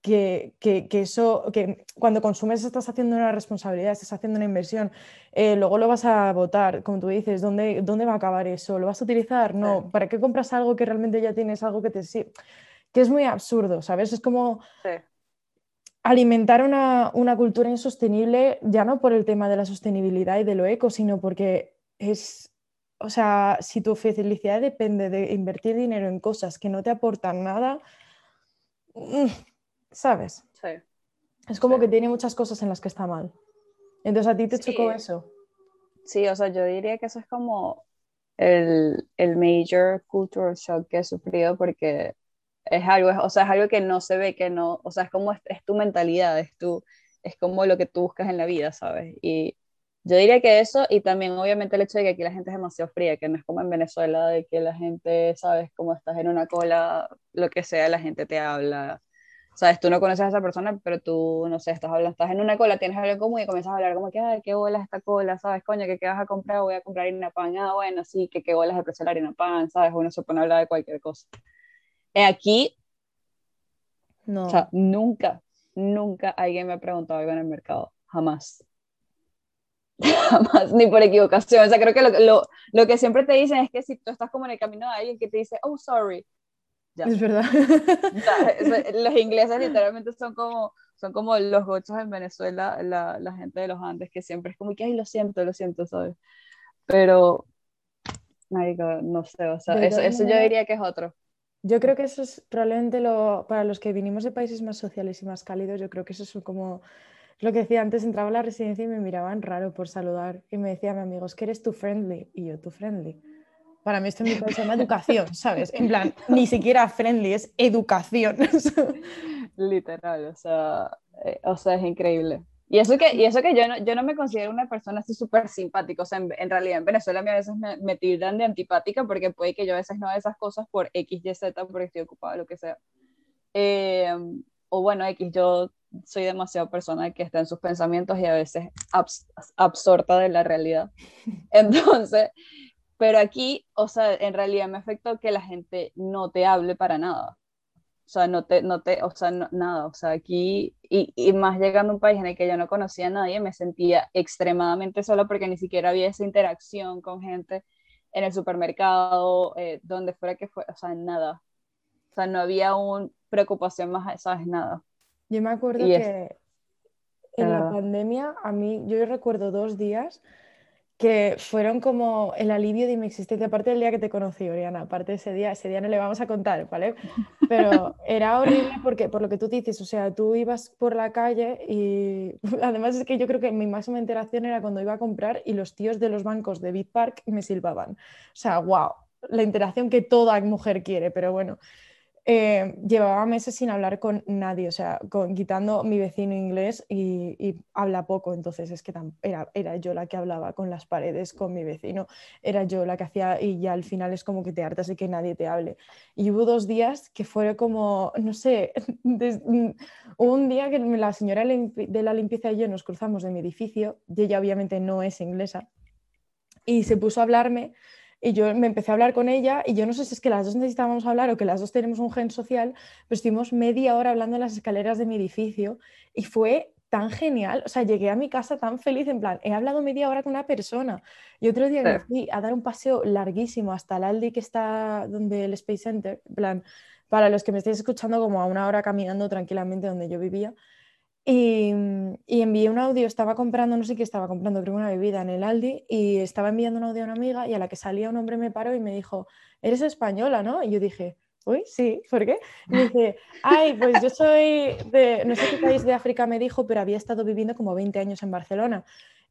Speaker 1: que, eso, que cuando consumes estás haciendo una responsabilidad, estás haciendo una inversión, eh, luego lo vas a votar, como tú dices, ¿dónde, ¿dónde va a acabar eso? ¿Lo vas a utilizar? No, ¿para qué compras algo que realmente ya tienes algo que te... que es muy absurdo, ¿sabes? Es como alimentar una, una cultura insostenible, ya no por el tema de la sostenibilidad y de lo eco, sino porque es, o sea, si tu felicidad depende de invertir dinero en cosas que no te aportan nada, mm, ¿sabes? Sí. Es como que tiene muchas cosas en las que está mal. Entonces a ti te chocó eso.
Speaker 2: Sí, o sea, yo diría que eso es como el, el major cultural shock que he sufrido porque es algo, o sea, es algo que no se ve, que no, o sea, es como es, tu mentalidad, es tu, es como lo que tú buscas en la vida, ¿sabes? Y yo diría que eso y también obviamente el hecho de que aquí la gente es demasiado fría, que no es como en Venezuela, de que la gente, ¿sabes? Como estás en una cola, lo que sea, la gente te habla, sabes, tú no conoces a esa persona, pero tú, no sé, estás hablando, estás en una cola, tienes algo común y comienzas a hablar como que, ay, qué bolas esta cola, ¿sabes? Coño, ¿qué, ¿qué vas a comprar? Voy a comprar harina pan, ah, bueno, sí, que qué bolas de precio la harina pan, ¿sabes? Uno se pone a hablar de cualquier cosa. Eh, aquí, no. O sea, nunca, nunca alguien me ha preguntado algo en el mercado, jamás. [LAUGHS] Jamás, ni por equivocación. O sea, creo que lo, lo, lo, que siempre te dicen es que si tú estás como en el camino de alguien que te dice, oh, sorry,
Speaker 1: es verdad. [LAUGHS]
Speaker 2: los ingleses [LAUGHS] literalmente son como, son como los gochos en Venezuela, la, la, gente de los Andes, que siempre es como que, ay, lo siento, lo siento, ¿sabes? Pero, no sé, o sea, eso, eso yo diría que es otro.
Speaker 1: Yo creo que eso es probablemente lo, para los que vinimos de países más sociales y más cálidos, yo creo que eso es como lo que decía antes, entraba a la residencia y me miraban raro por saludar y me decía mi amigo, es que eres tu friendly y yo tu friendly. Para mí esto en mi país se llama educación, ¿sabes? En plan, ni siquiera friendly, es educación. [LAUGHS]
Speaker 2: Literal, o sea, eh, o sea, es increíble. Y eso que, y eso que yo, no, yo no me considero una persona así súper simpática, o sea, en, realidad en Venezuela a, mí a veces me, me tildan de antipática porque puede que yo a veces no haga esas cosas por X, Y, Z, porque estoy ocupada, lo que sea. Eh, o bueno, X, yo soy demasiado persona que está en sus pensamientos y a veces absorta de la realidad. [LAUGHS] Entonces, pero aquí, o sea, en realidad me afectó que la gente no te hable para nada. O sea, no te, no te, o sea, nada. O sea, aquí, y, y, más llegando a un país en el que yo no conocía a nadie, me sentía extremadamente sola porque ni siquiera había esa interacción con gente en el supermercado, eh, donde fuera que fuera, o sea, nada. O sea, no había una preocupación más, ¿sabes? Nada.
Speaker 1: Yo me acuerdo que en la pandemia, a mí, yo recuerdo dos días que fueron como el alivio de mi existencia, aparte del día que te conocí, Oriana, aparte ese día, ese día no le vamos a contar, ¿vale? Pero era horrible porque, por lo que tú dices, o sea, tú ibas por la calle y [LAUGHS] además es que yo creo que mi máxima interacción era cuando iba a comprar y los tíos de los bancos de Bitpark me silbaban. O sea, wow, la interacción que toda mujer quiere, pero bueno. Eh, llevaba meses sin hablar con nadie, o sea, con, quitando mi vecino inglés y, habla poco, entonces es que era, era, yo la que hablaba con las paredes, con mi vecino, era yo la que hacía y ya al final es como que te hartas de que nadie te hable. Y hubo dos días que fue como, no sé, [LAUGHS] un día que la señora de la limpieza y yo nos cruzamos de mi edificio, ella obviamente no es inglesa, y se puso a hablarme y yo me empecé a hablar con ella y yo no sé si es que las dos necesitábamos hablar o que las dos tenemos un gen social, pero estuvimos media hora hablando en las escaleras de mi edificio y fue tan genial, o sea, llegué a mi casa tan feliz, en plan, he hablado media hora con una persona. Y otro día me fui a dar un paseo larguísimo hasta el Aldi que está donde el Space Center, en plan, para los que me estéis escuchando como a una hora caminando tranquilamente donde yo vivía. Y, envié un audio, estaba comprando, no sé qué estaba comprando, creo una bebida en el Aldi, y estaba enviando un audio a una amiga y a la que salía un hombre me paró y me dijo, eres española, ¿no? Y yo dije, uy, sí, ¿por qué? Dice, ay, pues yo soy de, no sé qué país de África me dijo, pero había estado viviendo como 20 años en Barcelona.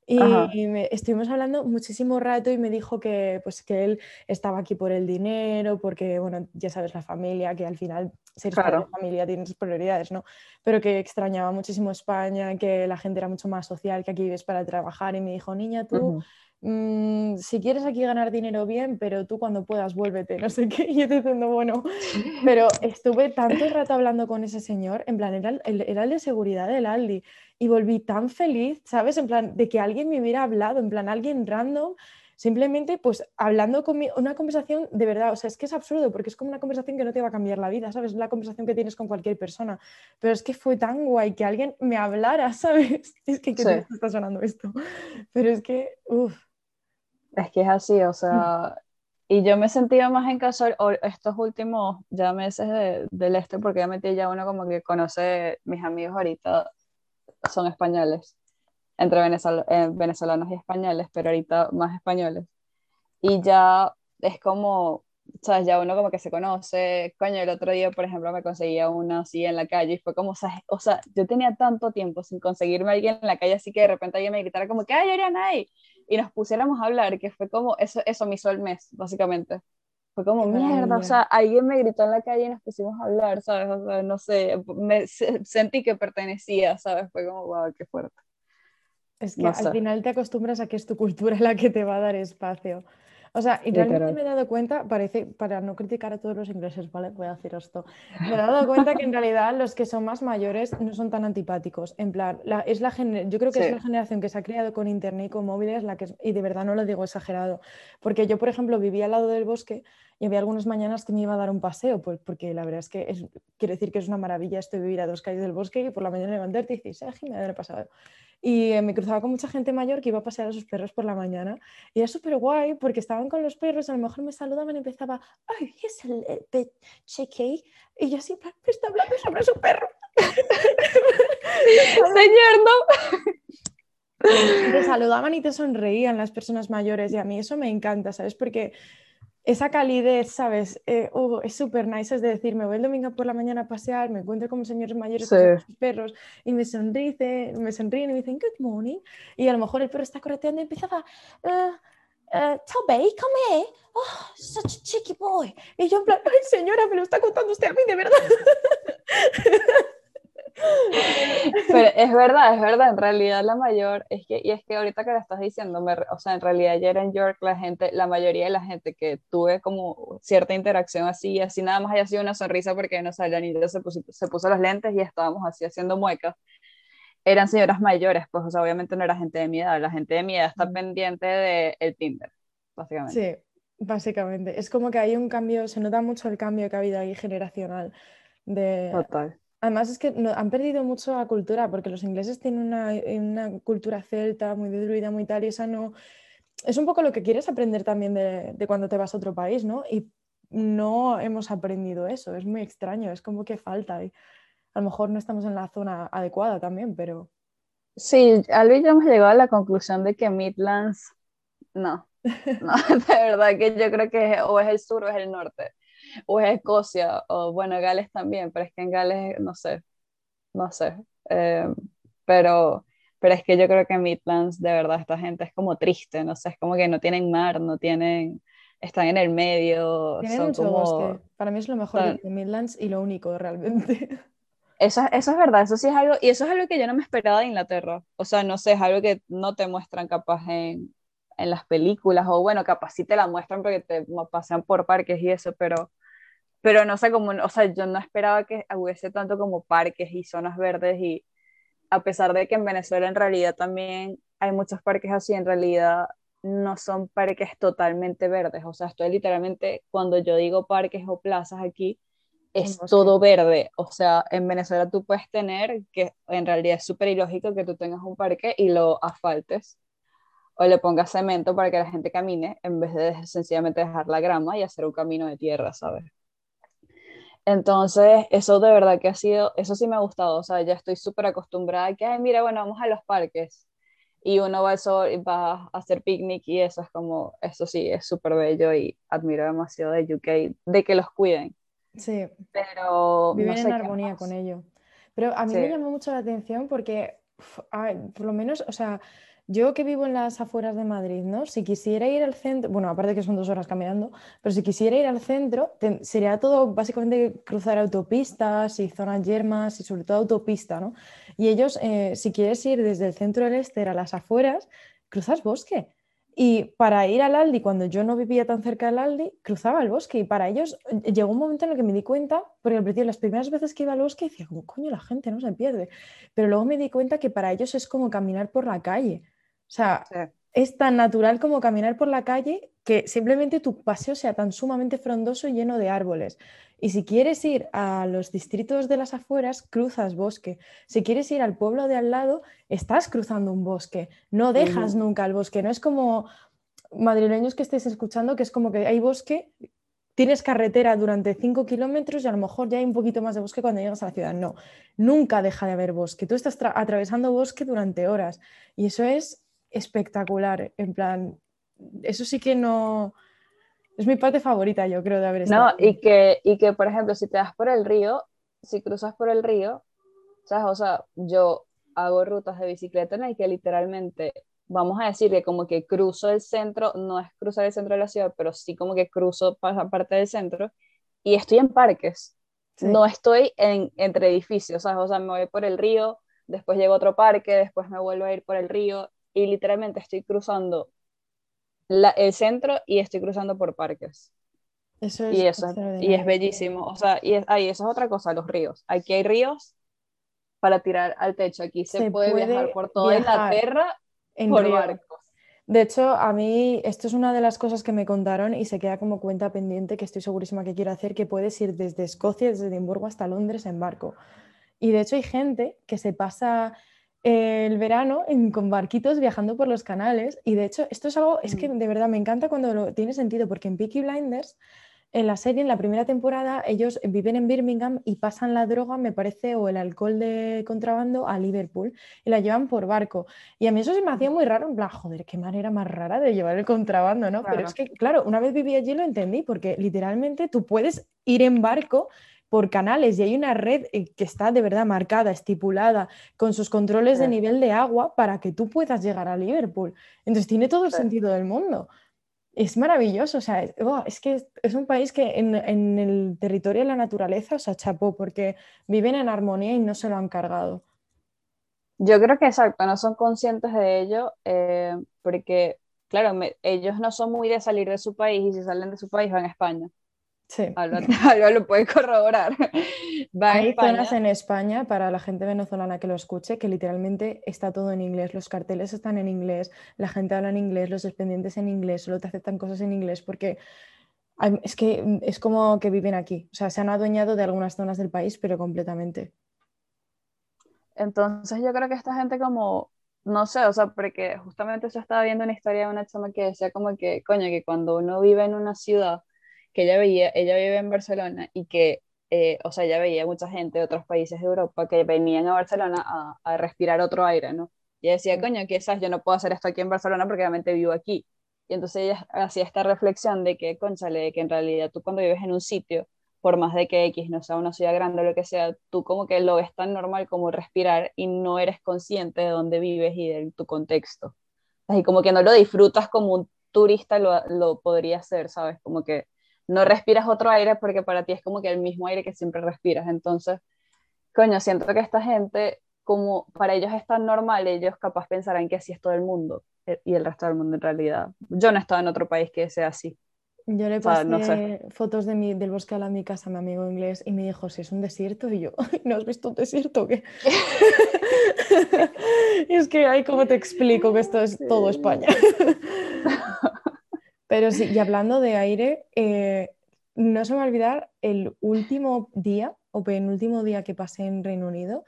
Speaker 1: Y, estuvimos hablando muchísimo rato y me dijo que, pues, que él estaba aquí por el dinero, porque, bueno, ya sabes, la familia, que al final ser claro. familia tiene sus prioridades, ¿no? Pero que extrañaba muchísimo España, que la gente era mucho más social, que aquí vives para trabajar. Y me dijo, niña, tú Mm, si quieres aquí ganar dinero bien, pero tú cuando puedas vuélvete, [LAUGHS] no sé qué. Y yo diciendo, bueno, pero [LAUGHS] estuve tanto rato hablando con ese señor, en plan, era el, era el de seguridad del Aldi, y volví tan feliz, ¿sabes? En plan, de que alguien me hubiera hablado, en plan, alguien random simplemente pues hablando con una conversación de verdad, o sea, es que es absurdo porque es como una conversación que no te va a cambiar la vida, ¿sabes? La conversación que tienes con cualquier persona, pero es que fue tan guay que alguien me hablara, [LAUGHS] ¿sabes? Es que, ¿qué te está sonando esto? Pero es que, uff.
Speaker 2: Es que es así, o sea, y yo me he sentido más en caso estos últimos ya meses del este, porque ya metí ya uno como que conoce, mis amigos ahorita son españoles, entre eh, venezolanos y españoles, pero ahorita más españoles. Y ya es como, ¿sabes? Ya uno como que se conoce. Coño, el otro día, por ejemplo, me conseguía uno así en la calle y fue como, o sea, yo tenía tanto tiempo sin conseguirme a alguien en la calle, así que de repente alguien me gritara como que, ¡ay, Ariana! Y nos pusiéramos a hablar, que fue como, eso, eso me hizo el mes, básicamente. Fue como, mierda, o sea, alguien me gritó en la calle y nos pusimos a hablar, ¿sabes? O sea, no sé, me sentí que pertenecía, ¿sabes? Fue como, wow, qué fuerte.
Speaker 1: Es que al final te acostumbras a que es tu cultura [LAUGHS] la que te va a dar espacio. O sea, y realmente me he dado cuenta, parece, para no criticar a todos los ingleses, ¿vale? Voy a decir esto. Me he dado cuenta que en realidad los que son más mayores no son tan antipáticos. En plan, la, es la yo creo que es la generación que se ha criado con internet y con móviles, la que y de verdad no lo digo exagerado. Porque yo, por ejemplo, vivía al lado del bosque y había algunas mañanas que me iba a dar un paseo, pues, porque la verdad es que es, quiero decir que es una maravilla esto vivir a dos calles del bosque y por la mañana levantarte y dices, me ha pasado. Y eh, me cruzaba con mucha gente mayor que iba a pasear a sus perros por la mañana. Y era súper guay porque estaban con los perros, a lo mejor me saludaban y empezaba, ¡ay, es el pet chiqui! Y yo siempre me está hablando sobre su perro. [LAUGHS]
Speaker 2: Señor, no. [LAUGHS]
Speaker 1: Te saludaban y te sonreían las personas mayores y a mí eso me encanta, ¿sabes? Porque esa calidez, ¿sabes? Eh, oh, es súper nice, es de decir, me voy el domingo por la mañana a pasear, me encuentro con señores mayores con sus perros y me sonríen, me sonríen y me dicen good morning y a lo mejor el perro está correteando y empezaba uh, uh, Toby, come here, oh, such a cheeky boy y yo en plan, ay señora, me lo está contando usted a mí de verdad [LAUGHS]
Speaker 2: Pero es verdad, es verdad, en realidad la mayor, es que, y es que ahorita que lo estás diciendo, o sea, en realidad ayer en York la gente, la mayoría de la gente que tuve como cierta interacción así, así nada más haya sido una sonrisa porque no sabía ni se puso, se puso los lentes y estábamos así haciendo muecas, eran señoras mayores, pues, o sea, obviamente no era gente de mi edad, la gente de mi edad está pendiente del el Tinder, básicamente.
Speaker 1: Sí, básicamente, es como que hay un cambio, se nota mucho el cambio que ha habido ahí generacional. De,
Speaker 2: Total
Speaker 1: Además es que han perdido mucho la cultura, porque los ingleses tienen una, una, cultura celta, muy de druida, muy tal, y esa no... Es un poco lo que quieres aprender también de, de, cuando te vas a otro país, ¿no? Y no hemos aprendido eso, es muy extraño, es como que falta. Y a lo mejor no estamos en la zona adecuada también, pero...
Speaker 2: Sí, Albi y yo hemos llegado a la conclusión de que Midlands, no, no, [LAUGHS] de verdad que yo creo que o es el sur o es el norte o es Escocia, o bueno, Gales también, pero es que en Gales, no sé, no sé, eh, pero, pero es que yo creo que en Midlands, de verdad, esta gente es como triste, no sé, es como que no tienen mar, no tienen, están en el medio,
Speaker 1: tienen son como... Bosque. Para mí es lo mejor de Midlands y lo único realmente.
Speaker 2: Eso, eso es verdad, eso sí es algo, y eso es algo que yo no me esperaba de Inglaterra. O sea, no sé, es algo que no te muestran capaz en, en las películas, o bueno, capaz sí te la muestran porque te pasean por parques y eso, pero pero no sé cómo, o sea, yo no esperaba que hubiese tanto como parques y zonas verdes y a pesar de que en Venezuela en realidad también hay muchos parques así, en realidad no son parques totalmente verdes, o sea, estoy literalmente, cuando yo digo parques o plazas aquí, es todo verde, o sea, en Venezuela tú puedes tener, que en realidad es súper ilógico que tú tengas un parque y lo asfaltes o le pongas cemento para que la gente camine en vez de sencillamente dejar la grama y hacer un camino de tierra, ¿sabes? Entonces, eso de verdad que ha sido, eso sí me ha gustado, o sea, ya estoy súper acostumbrada a que, ay, mira, bueno, vamos a los parques y uno va al sol y va a hacer picnic y eso es como, eso sí, es súper bello y admiro demasiado de UK, de que los cuiden.
Speaker 1: Sí.
Speaker 2: Pero...
Speaker 1: Viven en armonía con ello. Pero a mí me llamó mucho la atención porque, por lo menos, o sea, yo que vivo en las afueras de Madrid, ¿no? Si quisiera ir al centro, bueno, aparte que son dos horas caminando, pero si quisiera ir al centro, sería todo básicamente cruzar autopistas y zonas yermas y sobre todo autopista, ¿no? Y ellos, eh, si quieres ir desde el centro del Ester a las afueras, cruzas bosque. Y para ir al Aldi, cuando yo no vivía tan cerca del Aldi, cruzaba el bosque. Y para ellos eh, llegó un momento en el que me di cuenta, porque al principio, las primeras veces que iba al bosque, decía, ¿cómo coño la gente no se pierde? Pero luego me di cuenta que para ellos es como caminar por la calle. O sea, es tan natural como caminar por la calle que simplemente tu paseo sea tan sumamente frondoso y lleno de árboles. Y si quieres ir a los distritos de las afueras, cruzas bosque. Si quieres ir al pueblo de al lado, estás cruzando un bosque. No dejas nunca el bosque. No es como madrileños que estés escuchando, que es como que hay bosque, tienes carretera durante 5 kilómetros y a lo mejor ya hay un poquito más de bosque cuando llegas a la ciudad. No, nunca deja de haber bosque. Tú estás atravesando bosque durante horas y eso es espectacular. En plan, eso sí que no es mi parte favorita, yo creo, de haber
Speaker 2: estado. No, y que, y que, por ejemplo, si te vas por el río, si cruzas por el río, ¿sabes? O sea, yo hago rutas de bicicleta en el que literalmente, vamos a decir que como que cruzo el centro, no es cruzar el centro de la ciudad, pero sí como que cruzo parte del centro y estoy en parques. No estoy en, entre edificios, ¿sabes? O sea, me voy por el río, después llego a otro parque, después me vuelvo a ir por el río y literalmente estoy cruzando el centro y estoy cruzando por parques.
Speaker 1: Eso es
Speaker 2: y eso y es bellísimo. O sea, y eso es otra cosa, los ríos. Aquí hay ríos para tirar al techo. Aquí se, puede, viajar por toda Inglaterra en por barcos.
Speaker 1: De hecho, a mí esto es una de las cosas que me contaron y se queda como cuenta pendiente que estoy segurísima que quiero hacer, que puedes ir desde Escocia, desde Edimburgo hasta Londres en barco. Y de hecho hay gente que se pasa el verano con barquitos viajando por los canales. Y de hecho, esto es algo, es que mm. de verdad me encanta cuando lo, tiene sentido, porque en Peaky Blinders, en la serie, en la primera temporada, ellos viven en Birmingham y pasan la droga, me parece, o el alcohol de contrabando a Liverpool y la llevan por barco. Y a mí eso se me hacía muy raro, en plan, joder, qué manera más rara de llevar el contrabando, ¿no? Pero es que, claro, una vez viví allí lo entendí, porque literalmente tú puedes ir en barco por canales y hay una red eh, que está de verdad marcada, estipulada, con sus controles de nivel de agua para que tú puedas llegar a Liverpool. Entonces tiene todo el sentido del mundo. Es maravilloso, o sea, es, que es, un país que en, el territorio de la naturaleza, o sea, chapó, porque viven en armonía y no se lo han cargado.
Speaker 2: Yo creo que exacto, no son conscientes de ello, eh, porque, claro, ellos no son muy de salir de su país y si salen de su país van a España.
Speaker 1: Sí.
Speaker 2: Alba, [LAUGHS] lo puede corroborar. [LAUGHS]
Speaker 1: Hay zonas en España, para la gente venezolana que lo escuche, que literalmente está todo en inglés. Los carteles están en inglés, la gente habla en inglés, los expedientes en inglés, solo te aceptan cosas en inglés porque es que es como que viven aquí. O sea, se han adueñado de algunas zonas del país, pero completamente.
Speaker 2: Entonces yo creo que esta gente como, no sé, o sea, porque justamente yo estaba viendo una historia de una chama que decía como que, coño, que cuando uno vive en una ciudad que ella veía, ella vive en Barcelona y que, eh, o sea, ella veía mucha gente de otros países de Europa que venían a Barcelona a, a respirar otro aire, ¿no? Y ella decía, coño, sabes, yo no puedo hacer esto aquí en Barcelona porque realmente vivo aquí. Y entonces ella hacía esta reflexión de que, conchale, de que en realidad tú cuando vives en un sitio, por más de que X no sea una ciudad grande o lo que sea, tú como que lo ves tan normal como respirar y no eres consciente de dónde vives y de tu contexto. Así como que no lo disfrutas como un turista lo, lo podría hacer, ¿sabes? Como que no respiras otro aire porque para ti es como que el mismo aire que siempre respiras. Entonces, coño, siento que esta gente, como para ellos es tan normal, ellos capaz pensarán que así es todo el mundo eh, y el resto del mundo en realidad. Yo no he estado en otro país que sea así.
Speaker 1: Yo le pasé fotos de mi, del bosque a la mi casa a mi amigo inglés y me dijo, si es un desierto, y yo, [LAUGHS] ¿no has visto un desierto qué? y [LAUGHS] [LAUGHS] es que ahí como te explico que esto es todo España. Pero sí, y hablando de aire, eh, no se me va a olvidar el último día o penúltimo día que pasé en Reino Unido.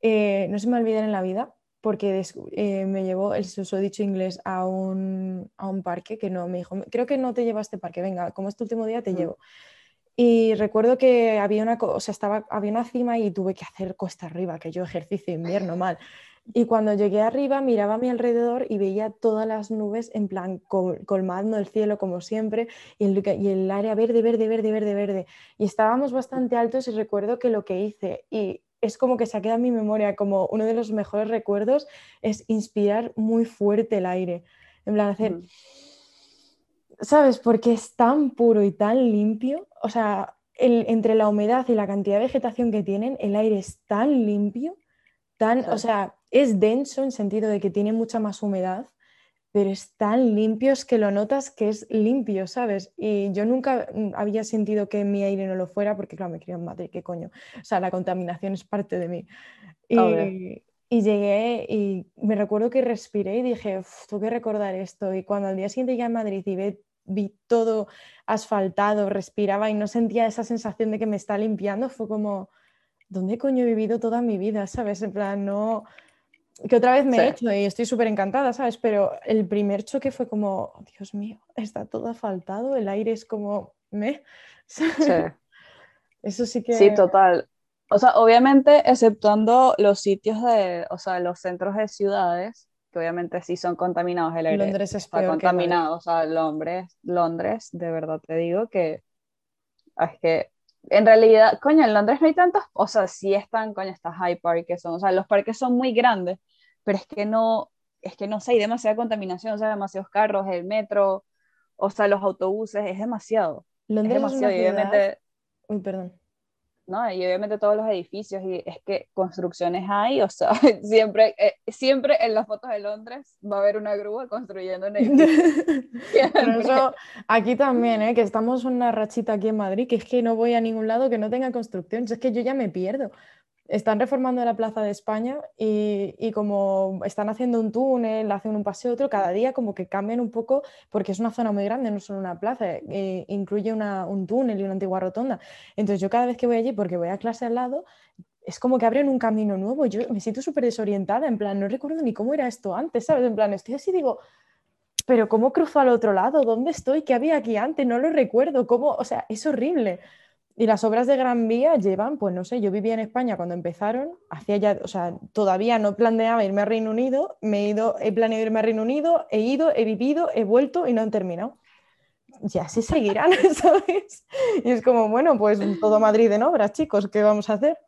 Speaker 1: Eh, no se me va a olvidar en la vida porque eh, me llevó el susodicho inglés a un, a un, parque que no me dijo, creo que no te llevo a este parque, venga, como este último día te llevo. Y recuerdo que había una, o sea, estaba, había una cima y tuve que hacer cuesta arriba, que yo ejercicio invierno mal. Y cuando llegué arriba miraba a mi alrededor y veía todas las nubes en plan colmando el cielo como siempre y el, y el, área verde, verde, verde, verde, verde. Y estábamos bastante altos y recuerdo que lo que hice y es como que se ha quedado en mi memoria como uno de los mejores recuerdos es inspirar muy fuerte el aire. En plan hacer... ¿Sabes? Porque es tan puro y tan limpio. O sea, entre la humedad y la cantidad de vegetación que tienen, el aire es tan limpio, tan, o sea, es denso en sentido de que tiene mucha más humedad, pero es tan limpio es que lo notas que es limpio, ¿sabes? Y yo nunca mm, había sentido que mi aire no lo fuera, porque claro, me crié en Madrid, ¿qué coño? O sea, la contaminación es parte de mí. Y, Y llegué y me recuerdo que respiré y dije, tengo que recordar esto. Y cuando al día siguiente llegué a Madrid y vi, vi todo asfaltado, respiraba y no sentía esa sensación de que me está limpiando, fue como, ¿dónde coño he vivido toda mi vida? [LAUGHS] ¿Sabes? En plan, no, que otra vez me he hecho y estoy súper encantada, ¿sabes? Pero el primer choque fue como, Dios mío, está todo asfaltado, el aire es como, me. [LAUGHS] Sí. Eso sí que...
Speaker 2: Sí, total. O sea, obviamente, exceptuando los sitios de, o sea, los centros de ciudades, que obviamente sí son contaminados, el aire
Speaker 1: Londres es
Speaker 2: está contaminado, o sea, Londres, Londres, de verdad te digo que es que en realidad, coño, en Londres no hay tantos, o sea, sí están, coño, estas high parques son, o sea, los parques son muy grandes, pero es que no, es que no sé, hay demasiada contaminación, o sea, demasiados carros, el metro, o sea, los autobuses, es demasiado.
Speaker 1: Londres es demasiado. Uy, perdón.
Speaker 2: ¿No? Y obviamente todos los edificios, y es que construcciones hay, o sea, [LAUGHS] siempre, eh, siempre en las fotos de Londres va a haber una grúa construyendo un edificio. [LAUGHS] [LAUGHS]
Speaker 1: eso aquí también, ¿eh? que estamos una rachita aquí en Madrid, que es que no voy a ningún lado que no tenga construcción, es que yo ya me pierdo están reformando la Plaza de España y, como están haciendo un túnel, hacen un paseo otro, cada día como que cambian un poco porque es una zona muy grande, no solo una plaza, eh, incluye un túnel y una antigua rotonda. Entonces yo cada vez que voy allí, porque voy a clase al lado, es como que abren un camino nuevo. Yo me siento súper desorientada, en plan, no recuerdo ni cómo era esto antes, ¿sabes? En plan, estoy así digo, pero ¿cómo cruzo al otro lado? ¿Dónde estoy? ¿Qué había aquí antes? No lo recuerdo. ¿Cómo? O sea, es horrible. Y las obras de Gran Vía llevan, pues no sé, yo vivía en España cuando empezaron, hacía ya, o sea, todavía no planeaba irme a Reino Unido, me he ido, he planeado irme a Reino Unido, he ido, he vivido, he vuelto y no han terminado. Ya se seguirán, [LAUGHS] ¿sabes? Y es como, bueno, pues todo Madrid en obras, chicos, ¿qué vamos a hacer?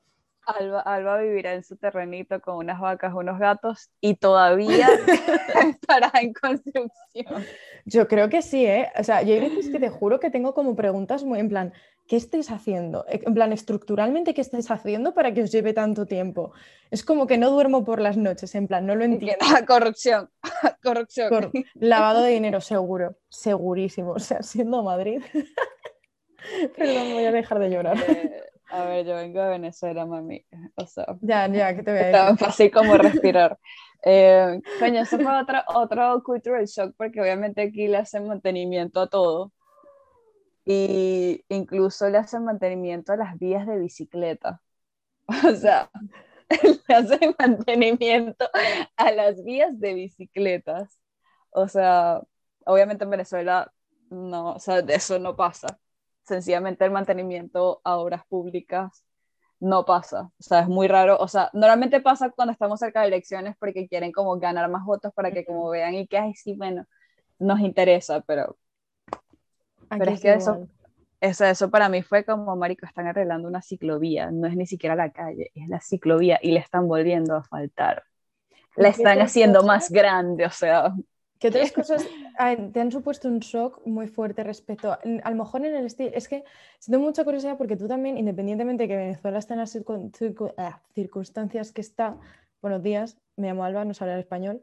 Speaker 2: Alba, Alba, vivirá en su terrenito con unas vacas, unos gatos y todavía [LAUGHS] estará en construcción.
Speaker 1: Yo creo que sí, ¿eh? O sea, yo hay veces que te juro que tengo como preguntas muy en plan, ¿qué estáis haciendo? Eh, en plan, estructuralmente, ¿qué estáis haciendo para que os lleve tanto tiempo? Es como que no duermo por las noches, en plan, no lo entiendo. [LAUGHS]
Speaker 2: corrupción, [LAUGHS] corrupción.
Speaker 1: lavado de dinero, [LAUGHS] seguro, segurísimo. O sea, siendo Madrid. Perdón, voy a dejar de llorar.
Speaker 2: Eh, a ver, yo vengo de Venezuela, mami. O sea,
Speaker 1: ya, ya, que te voy a
Speaker 2: decir. Tan fácil como respirar. Eh, coño, eso fue otro, otro cultural shock porque obviamente aquí le hacen mantenimiento a todo y incluso le hacen mantenimiento a las vías de bicicleta. [LAUGHS] O sea, [LAUGHS] le hacen mantenimiento a las vías de bicicletas. O sea, obviamente en Venezuela no, o sea, de eso no pasa. Sencillamente el mantenimiento a obras públicas no pasa. O sea, es muy raro. O sea, normalmente pasa cuando estamos cerca de elecciones porque quieren como ganar más votos para que como vean y que, ay, sí, bueno, nos interesa, pero pero es que eso, eso, eso para mí fue como, marico, están arreglando una ciclovía, no es ni siquiera la calle, es la ciclovía y le están volviendo a faltar. La están haciendo más grande, o sea...
Speaker 1: ¿Qué otras cosas te han supuesto un shock muy fuerte respecto a, a lo mejor en el estilo? Es que siento mucha curiosidad porque tú también, independientemente de que Venezuela esté en las ah, circunstancias que está, buenos días, me llamo Alba, no sabe español,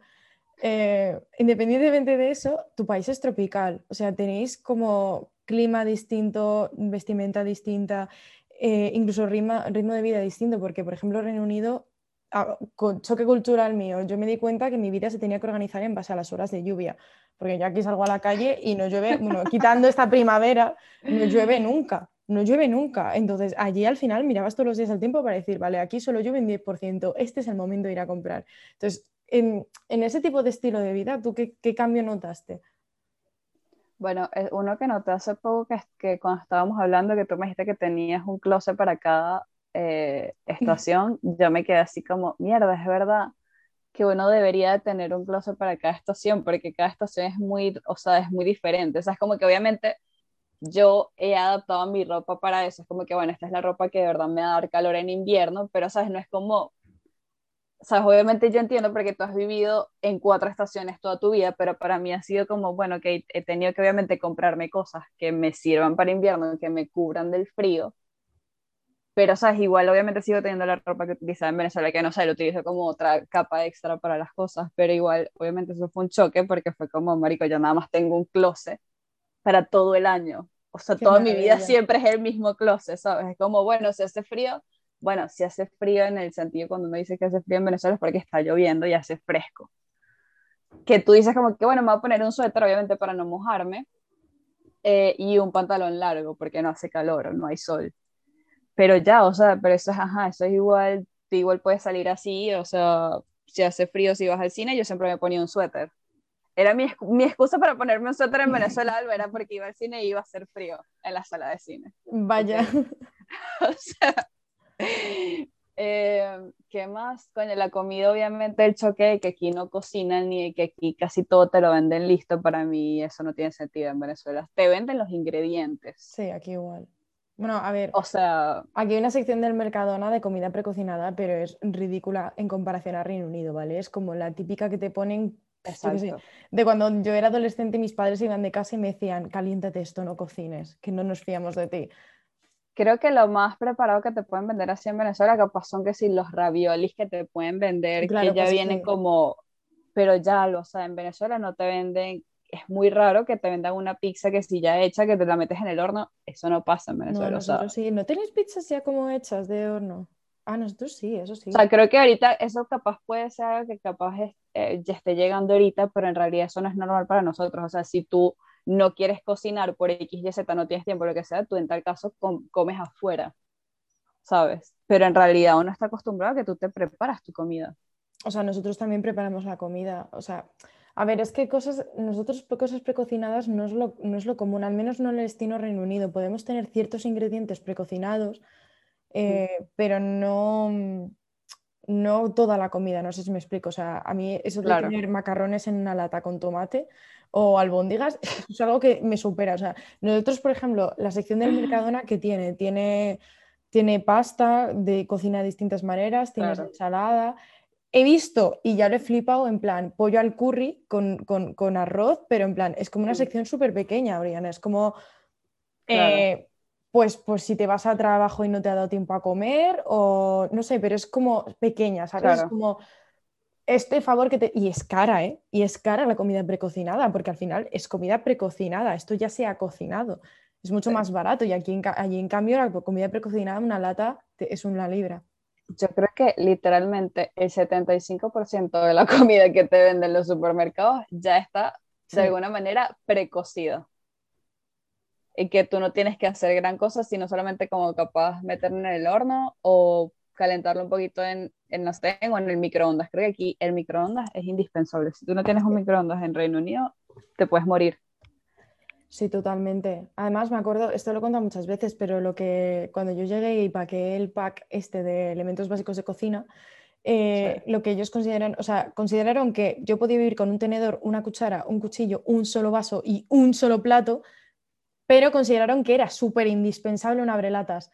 Speaker 1: eh, independientemente de eso, tu país es tropical, o sea, tenéis como clima distinto, vestimenta distinta, eh, incluso ritmo, ritmo de vida distinto, porque por ejemplo Reino Unido, ah, con choque cultural mío, yo me di cuenta que mi vida se tenía que organizar en base a las horas de lluvia, porque yo aquí salgo a la calle y no llueve, bueno, [LAUGHS] quitando esta primavera, no llueve nunca no llueve nunca. Entonces, allí al final mirabas todos los días el tiempo para decir, vale, aquí solo llueve un 10%, este es el momento de ir a comprar. Entonces, en, ese tipo de estilo de vida, ¿tú qué, cambio notaste?
Speaker 2: Bueno, uno que noté hace poco que, que cuando estábamos hablando, que tú me dijiste que tenías un closet para cada eh, [LAUGHS] estación, yo me quedé así como, mierda, es verdad que uno debería tener un closet para cada estación, porque cada estación es muy, o sea, es muy diferente. O sea, es como que obviamente yo he adaptado mi ropa para eso. Es como que, bueno, esta es la ropa que de verdad me va a dar calor en invierno, pero, ¿sabes? No es como sabes, obviamente yo entiendo porque tú has vivido en cuatro estaciones toda tu vida, pero para mí ha sido como, bueno, que he tenido que obviamente comprarme cosas que me sirvan para invierno, que me cubran del frío, pero, sabes, igual obviamente sigo teniendo la ropa que utilizaba en Venezuela, que no sé, lo utilizo como otra capa extra para las cosas, pero igual, obviamente eso fue un choque porque fue como, marico, yo nada más tengo un closet para todo el año. O sea, toda mi vida siempre es el mismo closet, ¿sabes? Es como, bueno, si hace frío, bueno, si hace frío en el sentido cuando uno dice que hace frío en Venezuela es porque está lloviendo y hace fresco. Que tú dices como que, bueno, me voy a poner un suéter, obviamente, para no mojarme, eh, y un pantalón largo, porque no hace calor, no hay sol. Pero ya, o sea, pero eso es, ajá, eso es igual, igual puedes salir así, o sea, si hace frío, si vas al cine, yo siempre me ponía un suéter. Era mi, mi excusa para ponerme un suéter en [LAUGHS] Venezuela, Alba, era porque iba al cine y iba a hacer frío en la sala de cine.
Speaker 1: Vaya. [LAUGHS]
Speaker 2: o sea, [LAUGHS] eh, ¿qué más? Coño, la comida, obviamente, el choque que aquí no cocinan ni que aquí casi todo te lo venden listo, para mí eso no tiene sentido en Venezuela. Te venden los ingredientes.
Speaker 1: Sí, aquí igual. Bueno, a ver,
Speaker 2: O sea,
Speaker 1: aquí hay una sección del Mercadona de comida precocinada, pero es ridícula en comparación a Reino Unido, ¿vale? Es como la típica que te ponen, sé,
Speaker 2: exacto.
Speaker 1: de cuando yo era adolescente y mis padres iban de casa y me decían, caliéntate esto, no cocines, que no nos fiamos de ti.
Speaker 2: Creo que lo más preparado que te pueden vender así en Venezuela, capaz son que si los raviolis que te pueden vender,
Speaker 1: Claro,
Speaker 2: que ya
Speaker 1: pues es
Speaker 2: vienen
Speaker 1: que-
Speaker 2: como, pero ya, lo, o sea, en Venezuela no te venden, es muy raro que te vendan una pizza que si ya hecha, que te la metes en el horno, eso no pasa en
Speaker 1: No,
Speaker 2: Venezuela, o sea,
Speaker 1: nosotros sí. ¿No tenéis pizzas ya como hechas de horno? Ah, nosotros sí, eso sí.
Speaker 2: O sea, creo que ahorita eso capaz puede ser algo que capaz es- eh, ya esté llegando ahorita, pero en realidad eso no es normal para nosotros. O sea, si tú no quieres cocinar por X, Y, Z, no tienes tiempo, lo que sea, tú en tal caso com- comes afuera, ¿sabes? Pero en realidad uno está acostumbrado a que tú te preparas tu comida.
Speaker 1: O sea, nosotros también preparamos la comida. O sea, a ver, es que cosas, nosotros cosas precocinadas no es lo, no es lo común, al menos no en el destino Reino Unido. Podemos tener ciertos ingredientes precocinados, eh, pero no, no toda la comida, no sé si me explico. O sea, a mí eso de
Speaker 2: Claro.
Speaker 1: tener macarrones en una lata con tomate o albóndigas [LAUGHS] es es algo que me supera. O sea, nosotros, por ejemplo, la sección del Mercadona que tiene, tiene, tiene pasta de cocina de distintas maneras,
Speaker 2: Claro.
Speaker 1: ensalada. He visto y ya lo he flipado en plan pollo al curry con, con- con arroz, pero en plan, es como una
Speaker 2: Mm.
Speaker 1: sección súper pequeña, Oriana. Es como,
Speaker 2: Claro.
Speaker 1: eh, pues, pues si te vas a trabajo y no te ha dado tiempo a comer, o no sé, pero es como pequeña, ¿sabes? Es
Speaker 2: Claro.
Speaker 1: como este favor que te... Y es cara, ¿eh? Y es cara la comida precocinada, porque al final es comida precocinada, esto ya se ha cocinado. Es mucho
Speaker 2: Sí.
Speaker 1: más barato y aquí en, allí en cambio la comida precocinada, una lata, te- es una libra.
Speaker 2: Yo creo que literalmente el 75% de la comida que te venden en los supermercados ya está
Speaker 1: Sí.
Speaker 2: de alguna manera precocida. Y que tú no tienes que hacer gran cosa, sino solamente como capaz meterlo en el horno o calentarlo un poquito en, en la sartén o en el microondas. Creo que aquí el microondas es indispensable. Si tú no tienes un microondas en Reino Unido, te puedes morir.
Speaker 1: Sí, totalmente. Además, me acuerdo, esto lo he contado muchas veces, pero lo que cuando yo llegué y paqué el pack este de elementos básicos de cocina, eh, lo que ellos consideran, o sea, consideraron que yo podía vivir con un tenedor, una cuchara, un cuchillo, un solo vaso y un solo plato, pero consideraron que era súper indispensable un abrelatas.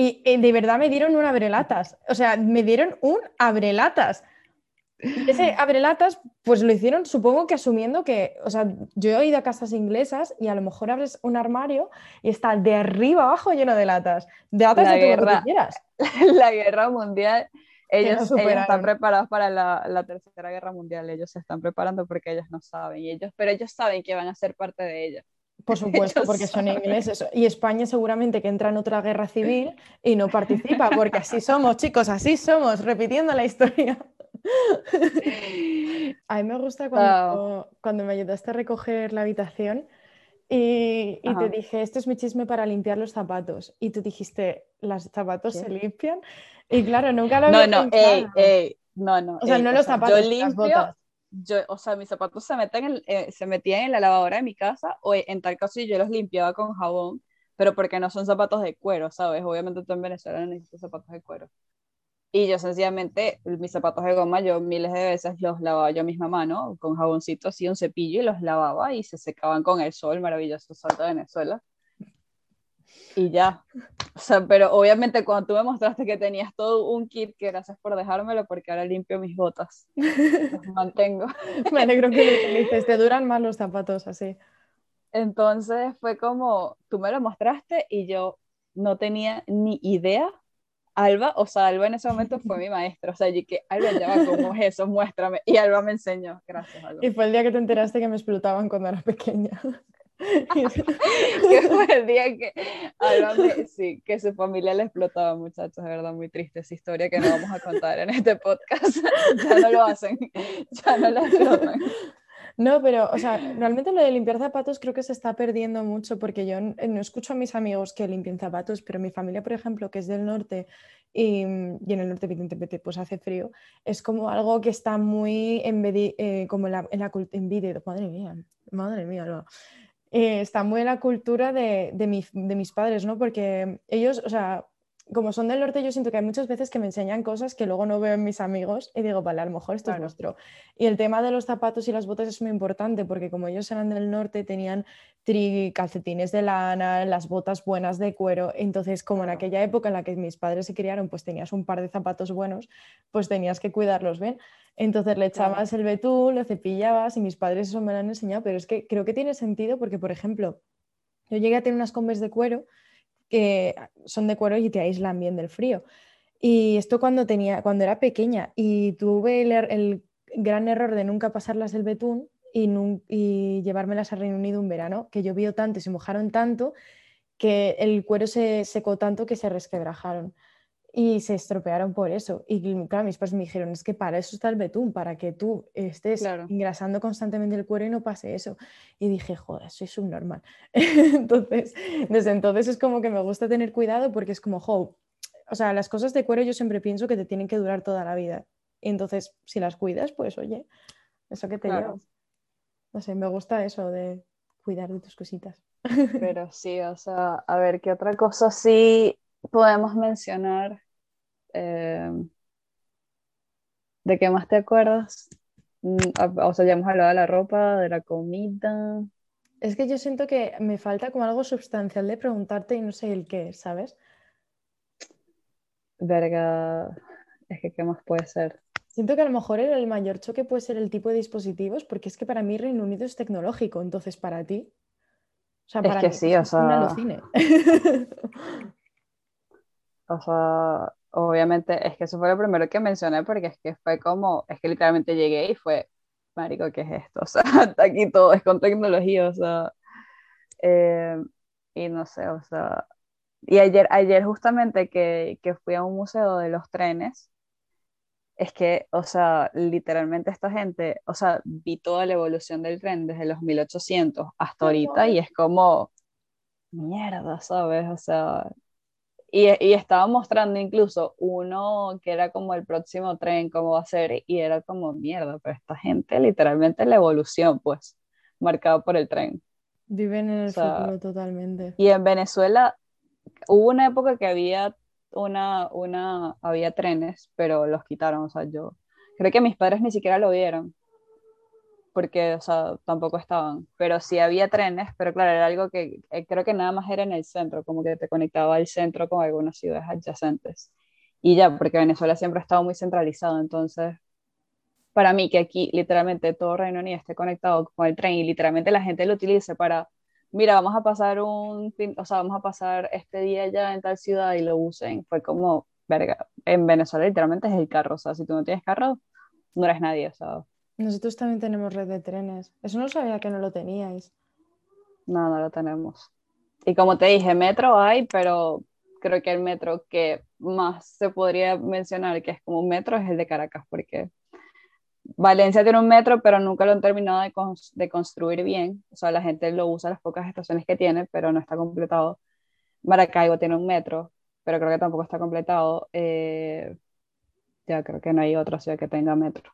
Speaker 1: Y, eh, de verdad me dieron un abrelatas, o sea, me dieron un abrelatas. Y ese abrelatas, pues lo hicieron, supongo que asumiendo que, o sea, yo he ido a casas inglesas y a lo mejor abres un armario y está de arriba abajo lleno de latas, de latas
Speaker 2: La
Speaker 1: de todo lo que
Speaker 2: guerra.
Speaker 1: quieras. [LAUGHS]
Speaker 2: la guerra mundial, ellos, ellos están preparados para la, la tercera guerra mundial, ellos se están preparando porque ellos no saben, y ellos, pero ellos saben que van a ser parte de ella.
Speaker 1: Por [LAUGHS] supuesto, porque son ingleses. Y España seguramente que entra en otra guerra civil y no participa, porque así somos, chicos, así somos, repitiendo la historia. [LAUGHS] A mí me gusta cuando, cuando me ayudaste a recoger la habitación y, y te dije, esto es mi chisme para limpiar los zapatos. Y tú dijiste, ¿los zapatos
Speaker 2: ¿Qué?
Speaker 1: se limpian? Y claro, nunca lo
Speaker 2: No,
Speaker 1: había
Speaker 2: no, ey,
Speaker 1: pensado.
Speaker 2: ey, no, no.
Speaker 1: O sea,
Speaker 2: ey,
Speaker 1: no los zapatos,
Speaker 2: yo
Speaker 1: las
Speaker 2: limpio,
Speaker 1: botas.
Speaker 2: Yo, o sea, mis zapatos se meten en, eh, se metían en la lavadora de mi casa, o en tal caso yo los limpiaba con jabón, pero porque no son zapatos de cuero, ¿sabes? Obviamente tú en Venezuela no necesitas zapatos de cuero. Y yo sencillamente, mis zapatos de goma, yo miles de veces los lavaba yo misma mano, con jaboncito así, un cepillo, y los lavaba y se secaban con el sol, maravilloso sol de Venezuela. Y ya. O sea, pero obviamente cuando tú me mostraste que tenías todo un kit, que gracias por dejármelo, porque ahora limpio mis botas. Los [LAUGHS] mantengo. [LAUGHS]
Speaker 1: Me alegro que lo utilices, te duran más los zapatos así.
Speaker 2: Entonces fue como, tú me lo mostraste y yo no tenía ni idea. Alba, o sea, Alba en ese momento fue mi [LAUGHS] maestra. O sea, yo que, Alba, ya va, ¿cómo es eso? Muéstrame. Y Alba me enseñó. Gracias, Alba.
Speaker 1: Y fue el día que te enteraste que me explotaban cuando era pequeña. [LAUGHS]
Speaker 2: que el día que sí, que su familia le explotaba, muchachos, de verdad, muy triste esa historia que no vamos a contar en este podcast. [LAUGHS] ya no lo hacen, ya no la explotan.
Speaker 1: No, pero, o sea, realmente lo de limpiar zapatos creo que se está perdiendo mucho porque yo no escucho a mis amigos que limpien zapatos, pero mi familia, por ejemplo, que es del norte y, en el norte evidentemente pues hace frío, es como algo que está muy eh, como en la, en la madre mía, madre mía, no. Eh, está muy en la cultura de, de, de mis padres, ¿no? Porque ellos, o sea, como son del norte, yo siento que hay muchas veces que me enseñan cosas que luego no veo en mis amigos y digo, vale, a lo mejor esto es nuestro. Y el tema de los zapatos y las botas es muy importante porque como ellos eran del norte, tenían tri calcetines de lana, las botas buenas de cuero. Entonces, como en aquella época en la que mis padres se criaron, pues tenías un par de zapatos buenos, pues tenías que cuidarlos bien. Entonces le echabas el betún, lo cepillabas y mis padres eso me lo han enseñado, pero es que creo que tiene sentido porque, por ejemplo, yo llegué a tener unas combes de cuero que son de cuero y te aíslan bien del frío. Y esto cuando, tenía, cuando era pequeña y tuve el, gran error de nunca pasarlas el betún y, y, llevármelas a Reino Unido un verano, que llovió tanto y se mojaron tanto que el cuero se secó tanto que se resquebrajaron y se estropearon por eso. Y claro, mis padres me dijeron, es que para eso está el betún, para que tú estés engrasando constantemente el cuero y no pase eso. Y dije, joder, soy subnormal. [LAUGHS] entonces, desde entonces es como que me gusta tener cuidado porque es como, jo, o sea, las cosas de cuero yo siempre pienso que te tienen que durar toda la vida. Y entonces, si las cuidas, pues oye, eso que te llevas. No sé, me gusta eso de cuidar de tus cositas. [LAUGHS]
Speaker 2: Pero sí, o sea, a ver, ¿qué otra cosa sí podemos mencionar? Eh, ¿De qué más te acuerdas? Mm, o sea, ya hemos hablado de la ropa, de la comida.
Speaker 1: Es que yo siento que me falta como algo sustancial de preguntarte y no sé el qué, ¿sabes?
Speaker 2: Verga, es que ¿qué más puede ser?
Speaker 1: Siento que a lo mejor el mayor choque puede ser el tipo de dispositivos, porque es que para mí Reino Unido es tecnológico, entonces para ti.
Speaker 2: O sea, para es que sí, [LAUGHS] o sea. o sea, obviamente, es que eso fue lo primero que mencioné porque es que fue como, es que literalmente llegué y fue, marico, ¿qué es esto? [LAUGHS] O sea, aquí todo es con tecnología, o sea, eh, y no sé, o sea, y ayer, ayer justamente que, que fui a un museo de los trenes, es que, o sea, literalmente esta gente, o sea, vi toda la evolución del tren desde los 1800 hasta ahorita y es como, mierda, ¿sabes? O sea, y, y, estaba mostrando incluso uno que era como el próximo tren, cómo va a ser, y era como mierda, pero esta gente literalmente la evolución, pues, marcada por el tren.
Speaker 1: Viven en el futuro totalmente.
Speaker 2: Y en Venezuela hubo una época que había una, una, había trenes, pero los quitaron, o sea, yo creo que mis padres ni siquiera lo vieron porque, o sea, tampoco estaban, pero sí había trenes, pero claro, era algo que eh, creo que nada más era en el centro, como que te conectaba al centro con algunas ciudades adyacentes. Y ya, porque Venezuela siempre ha estado muy centralizado, entonces, para mí que aquí literalmente todo Reino Unido esté conectado con el tren y literalmente la gente lo utilice para, mira, vamos a pasar un, o sea, vamos a pasar este día ya en tal ciudad y lo usen, fue como, verga, en Venezuela literalmente es el carro, o sea, si tú no tienes carro, no eres nadie, o sea,
Speaker 1: nosotros también tenemos red de trenes. Eso no sabía que no lo teníais.
Speaker 2: No, no lo tenemos. Y como te dije, metro hay, pero creo que el metro que más se podría mencionar que es como un metro es el de Caracas, porque Valencia tiene un metro, pero nunca lo han terminado de, de construir bien. O sea, la gente lo usa las pocas estaciones que tiene, pero no está completado. Maracaibo tiene un metro, pero creo que tampoco está completado. Eh, ya creo que no hay otra ciudad que tenga metro.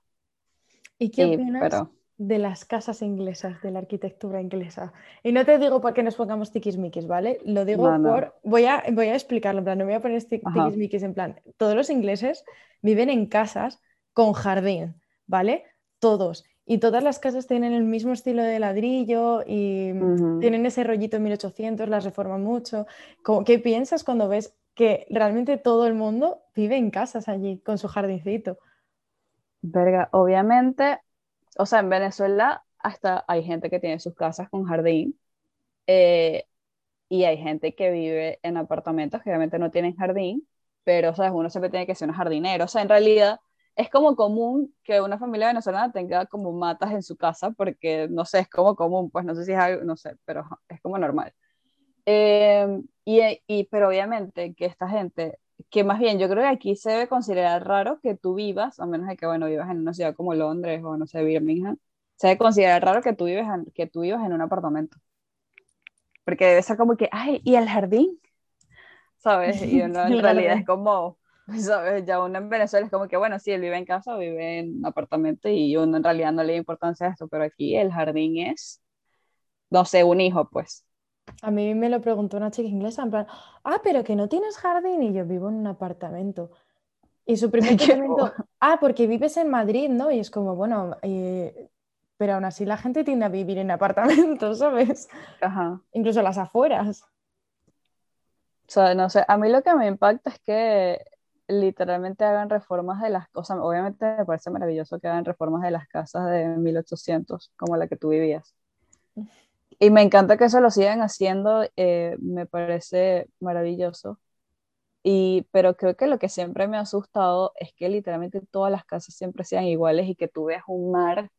Speaker 1: ¿Y qué opinas de las casas inglesas, de la arquitectura inglesa? Y no te digo porque nos pongamos tiquismiquis, ¿vale? Lo digo por... Voy, a, voy a explicarlo, en plan, no voy a poner tiquismiquis en plan... Todos los ingleses viven en casas con jardín, ¿vale? Todos. Y todas las casas tienen el mismo estilo de ladrillo y tienen ese rollito 1800, las reforman mucho. ¿Qué piensas cuando ves que realmente todo el mundo vive en casas allí con su jardincito?
Speaker 2: Verga, obviamente, o sea, en Venezuela hasta hay gente que tiene sus casas con jardín eh, y hay gente que vive en apartamentos que obviamente no tienen jardín, pero, ¿sabes? Uno siempre tiene que ser un jardinero. O sea, en realidad es como común que una familia venezolana tenga como matas en su casa, porque no sé, es como común, pues no sé si es algo, no sé, pero es como normal. Em, y, y, pero obviamente que esta gente, que más bien yo creo que aquí se debe considerar raro que tú vivas, a menos de que, bueno, vivas en una ciudad como Londres o no sé, Birmingham, se debe considerar raro que tú, vives en, que tú vivas en un apartamento. Porque debe ser como que, ay, ¿y el jardín? ¿Sabes? Y [LAUGHS] en realidad es como, ¿sabes? Ya uno en Venezuela es como que, bueno, sí, él vive en casa o vive en un apartamento y uno en realidad no le da importancia a esto, pero aquí el jardín es, no sé, un hijo, pues.
Speaker 1: A mí me lo preguntó una chica inglesa, en plan, ah, pero que no tienes jardín y yo vivo en un apartamento. Y su primer [LAUGHS] pensamiento, ah, porque vives en Madrid, ¿no? Y es como, bueno, eh, pero aún así la gente tiende a vivir en apartamentos, [LAUGHS] ¿sabes?
Speaker 2: Ajá.
Speaker 1: Incluso las afueras.
Speaker 2: O sea, no sé, a mí lo que me impacta es que literalmente hagan reformas de las cosas. Obviamente me parece maravilloso que hagan reformas de las casas de 1800, como la que tú vivías. Y me encanta que eso lo sigan haciendo, eh, me parece maravilloso. Y, pero creo que lo que siempre me ha asustado es que literalmente todas las casas siempre sean iguales y que tú veas un mar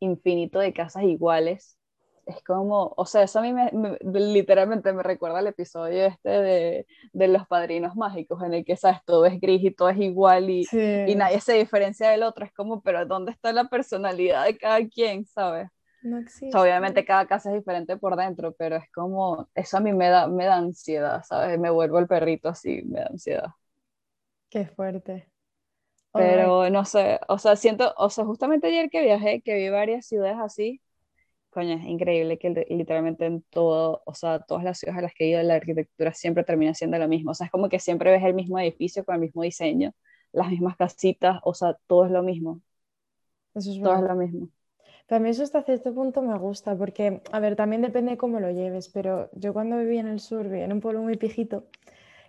Speaker 2: infinito de casas iguales. Es como, o sea, eso a mí me, literalmente me recuerda al episodio este de, de, Los Padrinos Mágicos, en el que, sabes, todo es gris y todo es igual y, y nadie se diferencia del otro. Es como, pero ¿dónde está la personalidad de cada quien, sabes?
Speaker 1: No existe.
Speaker 2: obviamente cada casa es diferente por dentro, pero es como, eso a mí me da, me da ansiedad, ¿sabes? Me vuelvo el perrito así, me da ansiedad.
Speaker 1: Qué fuerte.
Speaker 2: Pero no sé, o sea, siento, o sea, justamente ayer que viajé, que vi varias ciudades así, coño, es increíble que literalmente en todo, o sea, todas las ciudades a las que he ido, la arquitectura siempre termina siendo lo mismo, o sea, es como que siempre ves el mismo edificio con el mismo diseño, las mismas casitas, o sea, todo es lo mismo.
Speaker 1: Eso es
Speaker 2: todo es lo mismo.
Speaker 1: También eso hasta cierto punto me gusta, porque, a ver, también depende de cómo lo lleves, pero yo cuando vivía en el sur, vivía en un pueblo muy pijito,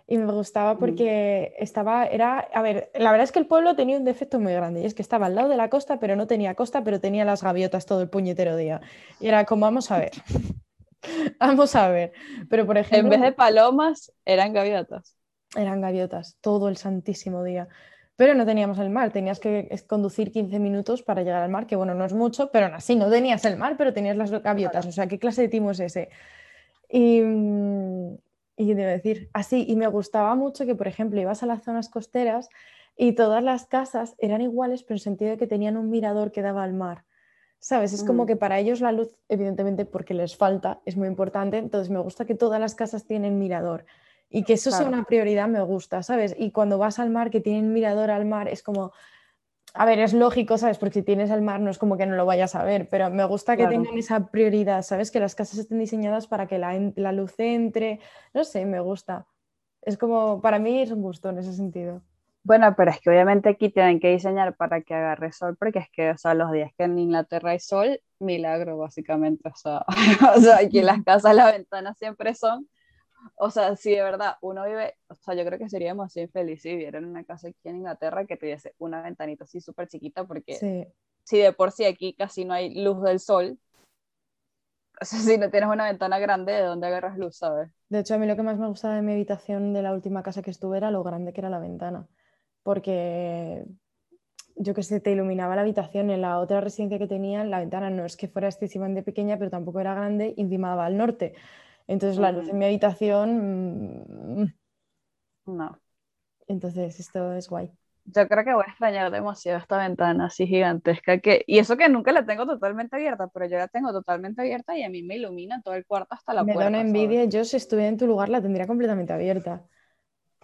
Speaker 1: y me gustaba mm. porque estaba, era, a ver, la verdad es que el pueblo tenía un defecto muy grande, y es que estaba al lado de la costa, pero no tenía costa, pero tenía las gaviotas todo el puñetero día. Y era como, vamos a ver, [LAUGHS] vamos a ver. Pero, por ejemplo...
Speaker 2: En vez de palomas, eran gaviotas.
Speaker 1: Eran gaviotas, todo el santísimo día pero no teníamos el mar, tenías que conducir 15 minutos para llegar al mar, que bueno, no es mucho, pero aún así no tenías el mar, pero tenías las gaviotas, o sea, ¿qué clase de timo es ese? Y, mm, y debo decir, así, y me gustaba mucho que, por ejemplo, ibas a las zonas costeras y todas las casas eran iguales, pero en el sentido de que tenían un mirador que daba al mar. ¿Sabes? Es como mm. que para ellos la luz, evidentemente, porque les falta, es muy importante. Entonces, me gusta que todas las casas tienen mirador. Y que eso sea una prioridad me gusta, ¿sabes? Y cuando vas al mar, que tienen mirador al mar, es como, a ver, es lógico, ¿sabes? Porque si tienes el mar no es como que no lo vayas a ver, pero me gusta que tengan esa prioridad, ¿sabes? Que las casas estén diseñadas para que la, la, luz entre, no sé, me gusta. Es como, para mí es un gusto en ese sentido.
Speaker 2: Bueno, pero es que obviamente aquí tienen que diseñar para que agarre sol, porque es que, o sea, los días que en Inglaterra hay sol, milagro básicamente, o sea, [LAUGHS] o sea aquí en las [LAUGHS] casas las ventanas siempre son o sea, si de verdad uno vive, o sea, yo creo que seríamos así infelices si viviera en una casa aquí en Inglaterra que tuviese una ventanita así súper chiquita, porque si de por sí aquí casi no hay luz del sol, [LAUGHS] o sea, si no tienes una ventana grande, ¿de dónde agarras luz, sabes?
Speaker 1: De hecho, a mí lo que más me gustaba de mi habitación de la última casa que estuve era lo grande que era la ventana, porque yo que sé, te iluminaba la habitación. En la otra residencia que tenía, la ventana no es que fuera excesivamente pequeña, pero tampoco era grande encima al norte. Entonces la luz en mi habitación...
Speaker 2: Mm, no.
Speaker 1: Entonces esto es guay.
Speaker 2: Yo creo que voy a extrañar demasiado esta ventana así gigantesca que... Y eso que nunca la tengo totalmente abierta, pero yo la tengo totalmente abierta y a mí me ilumina todo el cuarto hasta la
Speaker 1: me
Speaker 2: puerta.
Speaker 1: Me da una envidia, yo si estuviera en tu lugar la tendría completamente abierta.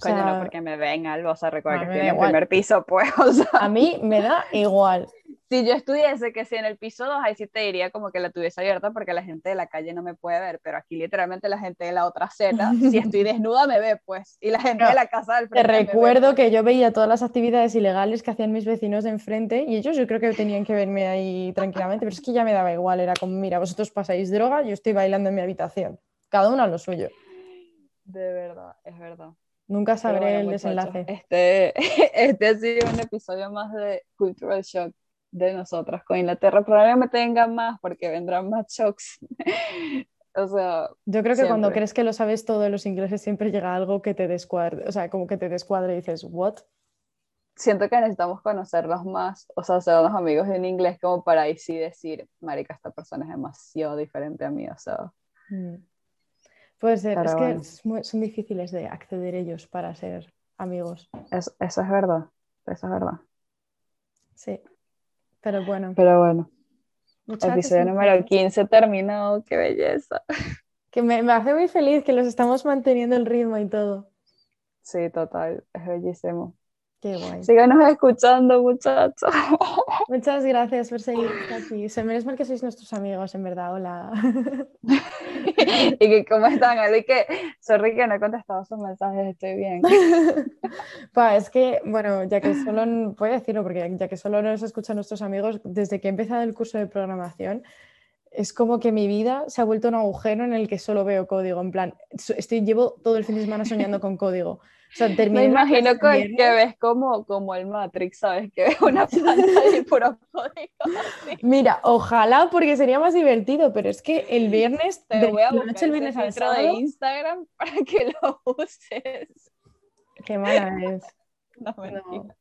Speaker 2: Coño, no, porque me ven algo, o sea, recuerda que estoy en el primer piso, pues, [LAUGHS] o sea.
Speaker 1: A mí me da igual
Speaker 2: si yo estuviese que si en el piso 2, ahí sí te diría como que la tuviese abierta porque la gente de la calle no me puede ver, pero aquí literalmente la gente de la otra acera, si [LAUGHS] estoy desnuda me ve pues, y la gente de la casa del
Speaker 1: frente. Te recuerdo pues. que yo veía todas las actividades ilegales que hacían mis vecinos de enfrente y ellos yo creo que tenían que verme ahí tranquilamente, pero es que ya me daba igual, era como, mira, vosotros pasáis droga, yo estoy bailando en mi habitación, cada uno a lo suyo.
Speaker 2: De verdad, es verdad.
Speaker 1: Nunca sabré el desenlace.
Speaker 2: Este, [LAUGHS] este ha sido un episodio más de Cultural Shock de nosotras con Inglaterra. Probablemente tengan más porque vendrán más shocks. [LAUGHS] o sea,
Speaker 1: yo creo que cuando crees que lo sabes todo de los ingleses siempre llega algo que te descuadre, o sea, como que te descuadre y dices, ¿what?
Speaker 2: siento que necesitamos conocerlos más, o sea, ser unos amigos en inglés como para ahí sí decir, marica, esta persona es demasiado diferente a mí, o sea.
Speaker 1: Mm. Puede ser, es que son difíciles de acceder ellos para ser amigos.
Speaker 2: Eso, eso es verdad, eso es verdad.
Speaker 1: Sí, pero bueno.
Speaker 2: Pero bueno. Episodio número 15 terminado, qué belleza. [LAUGHS]
Speaker 1: Que me, me hace muy feliz que los estamos manteniendo el ritmo y todo.
Speaker 2: Sí, total, es bellísimo.
Speaker 1: Qué guay.
Speaker 2: Síganos escuchando, muchachos. [LAUGHS]
Speaker 1: Muchas gracias por seguir aquí. Se mal que sois nuestros amigos, en verdad. Hola. [LAUGHS] [LAUGHS]
Speaker 2: y que, ¿cómo están? Así que, sorry que no he contestado sus mensajes, estoy bien. [LAUGHS]
Speaker 1: Pa, es que, bueno, ya que solo, puedo decirlo, porque ya que solo nos escuchan nuestros amigos, desde que he empezado el curso de programación, es como que mi vida se ha vuelto un agujero en el que solo veo código. En plan, estoy, llevo todo el fin de semana soñando con código.
Speaker 2: Me imagino que, ves como, como el Matrix, ¿sabes? Que ves una [LAUGHS] pantalla y puro código.
Speaker 1: Mira, ojalá porque sería más divertido, pero es que el viernes,
Speaker 2: te voy a buscar el viernes al sábado, de Instagram [LAUGHS] para que lo uses.
Speaker 1: Qué mala es. [LAUGHS] No, no.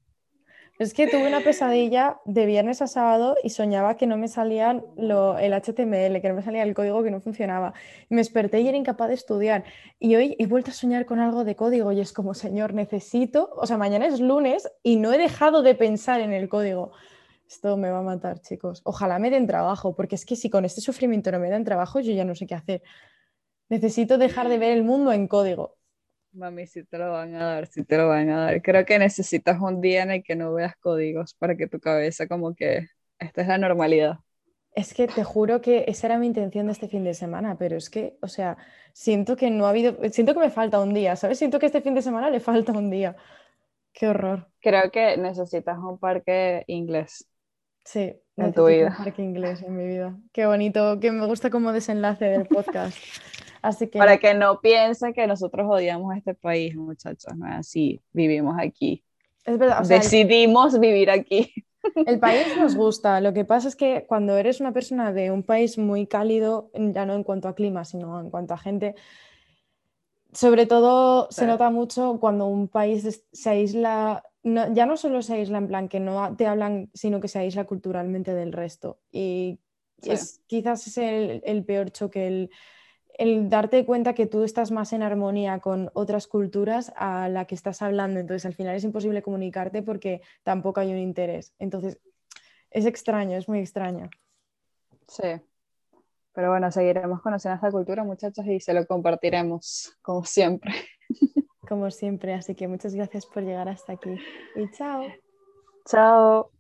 Speaker 1: Es que tuve una pesadilla de viernes a sábado y soñaba que no me salían lo, el HTML, que no me salía el código que no funcionaba. Me desperté y era incapaz de estudiar. Y hoy he vuelto a soñar con algo de código y es como, señor, necesito, o sea, mañana es lunes y no he dejado de pensar en el código. Esto me va a matar, chicos. Ojalá me den trabajo, porque es que si con este sufrimiento no me dan trabajo, yo ya no sé qué hacer. Necesito dejar de ver el mundo en código.
Speaker 2: Mami, si te lo van a dar, si te lo van a dar. Creo que necesitas un día en el que no veas códigos para que tu cabeza como que esta es la normalidad.
Speaker 1: Es que te juro que esa era mi intención de este fin de semana, pero es que, o sea, siento que no ha habido, siento que me falta un día, ¿sabes? Siento que este fin de semana le falta un día. Qué horror.
Speaker 2: Creo que necesitas un parque inglés.
Speaker 1: Sí, en tu vida. Un parque inglés en mi vida. Qué bonito, que me gusta como desenlace del podcast. [LAUGHS]
Speaker 2: Para que no piensen que nosotros odiamos este país, muchachos, no es así, vivimos aquí.
Speaker 1: Es verdad.
Speaker 2: Decidimos vivir aquí.
Speaker 1: El [LAUGHS] país nos gusta, lo que pasa es que cuando eres una persona de un país muy cálido, ya no en cuanto a clima, sino en cuanto a gente, sobre todo se nota mucho cuando un país se aísla, ya no solo se aísla en plan que no te hablan, sino que se aísla culturalmente del resto. Y es, quizás es el, el peor choque, el, el darte cuenta que tú estás más en armonía con otras culturas a la que estás hablando. Entonces, al final es imposible comunicarte porque tampoco hay un interés. Entonces, es extraño, es muy extraño.
Speaker 2: Sí. Pero bueno, seguiremos conociendo esta cultura, muchachos, y se lo compartiremos, como siempre.
Speaker 1: Como siempre, así que muchas gracias por llegar hasta aquí. Y chao.
Speaker 2: Chao.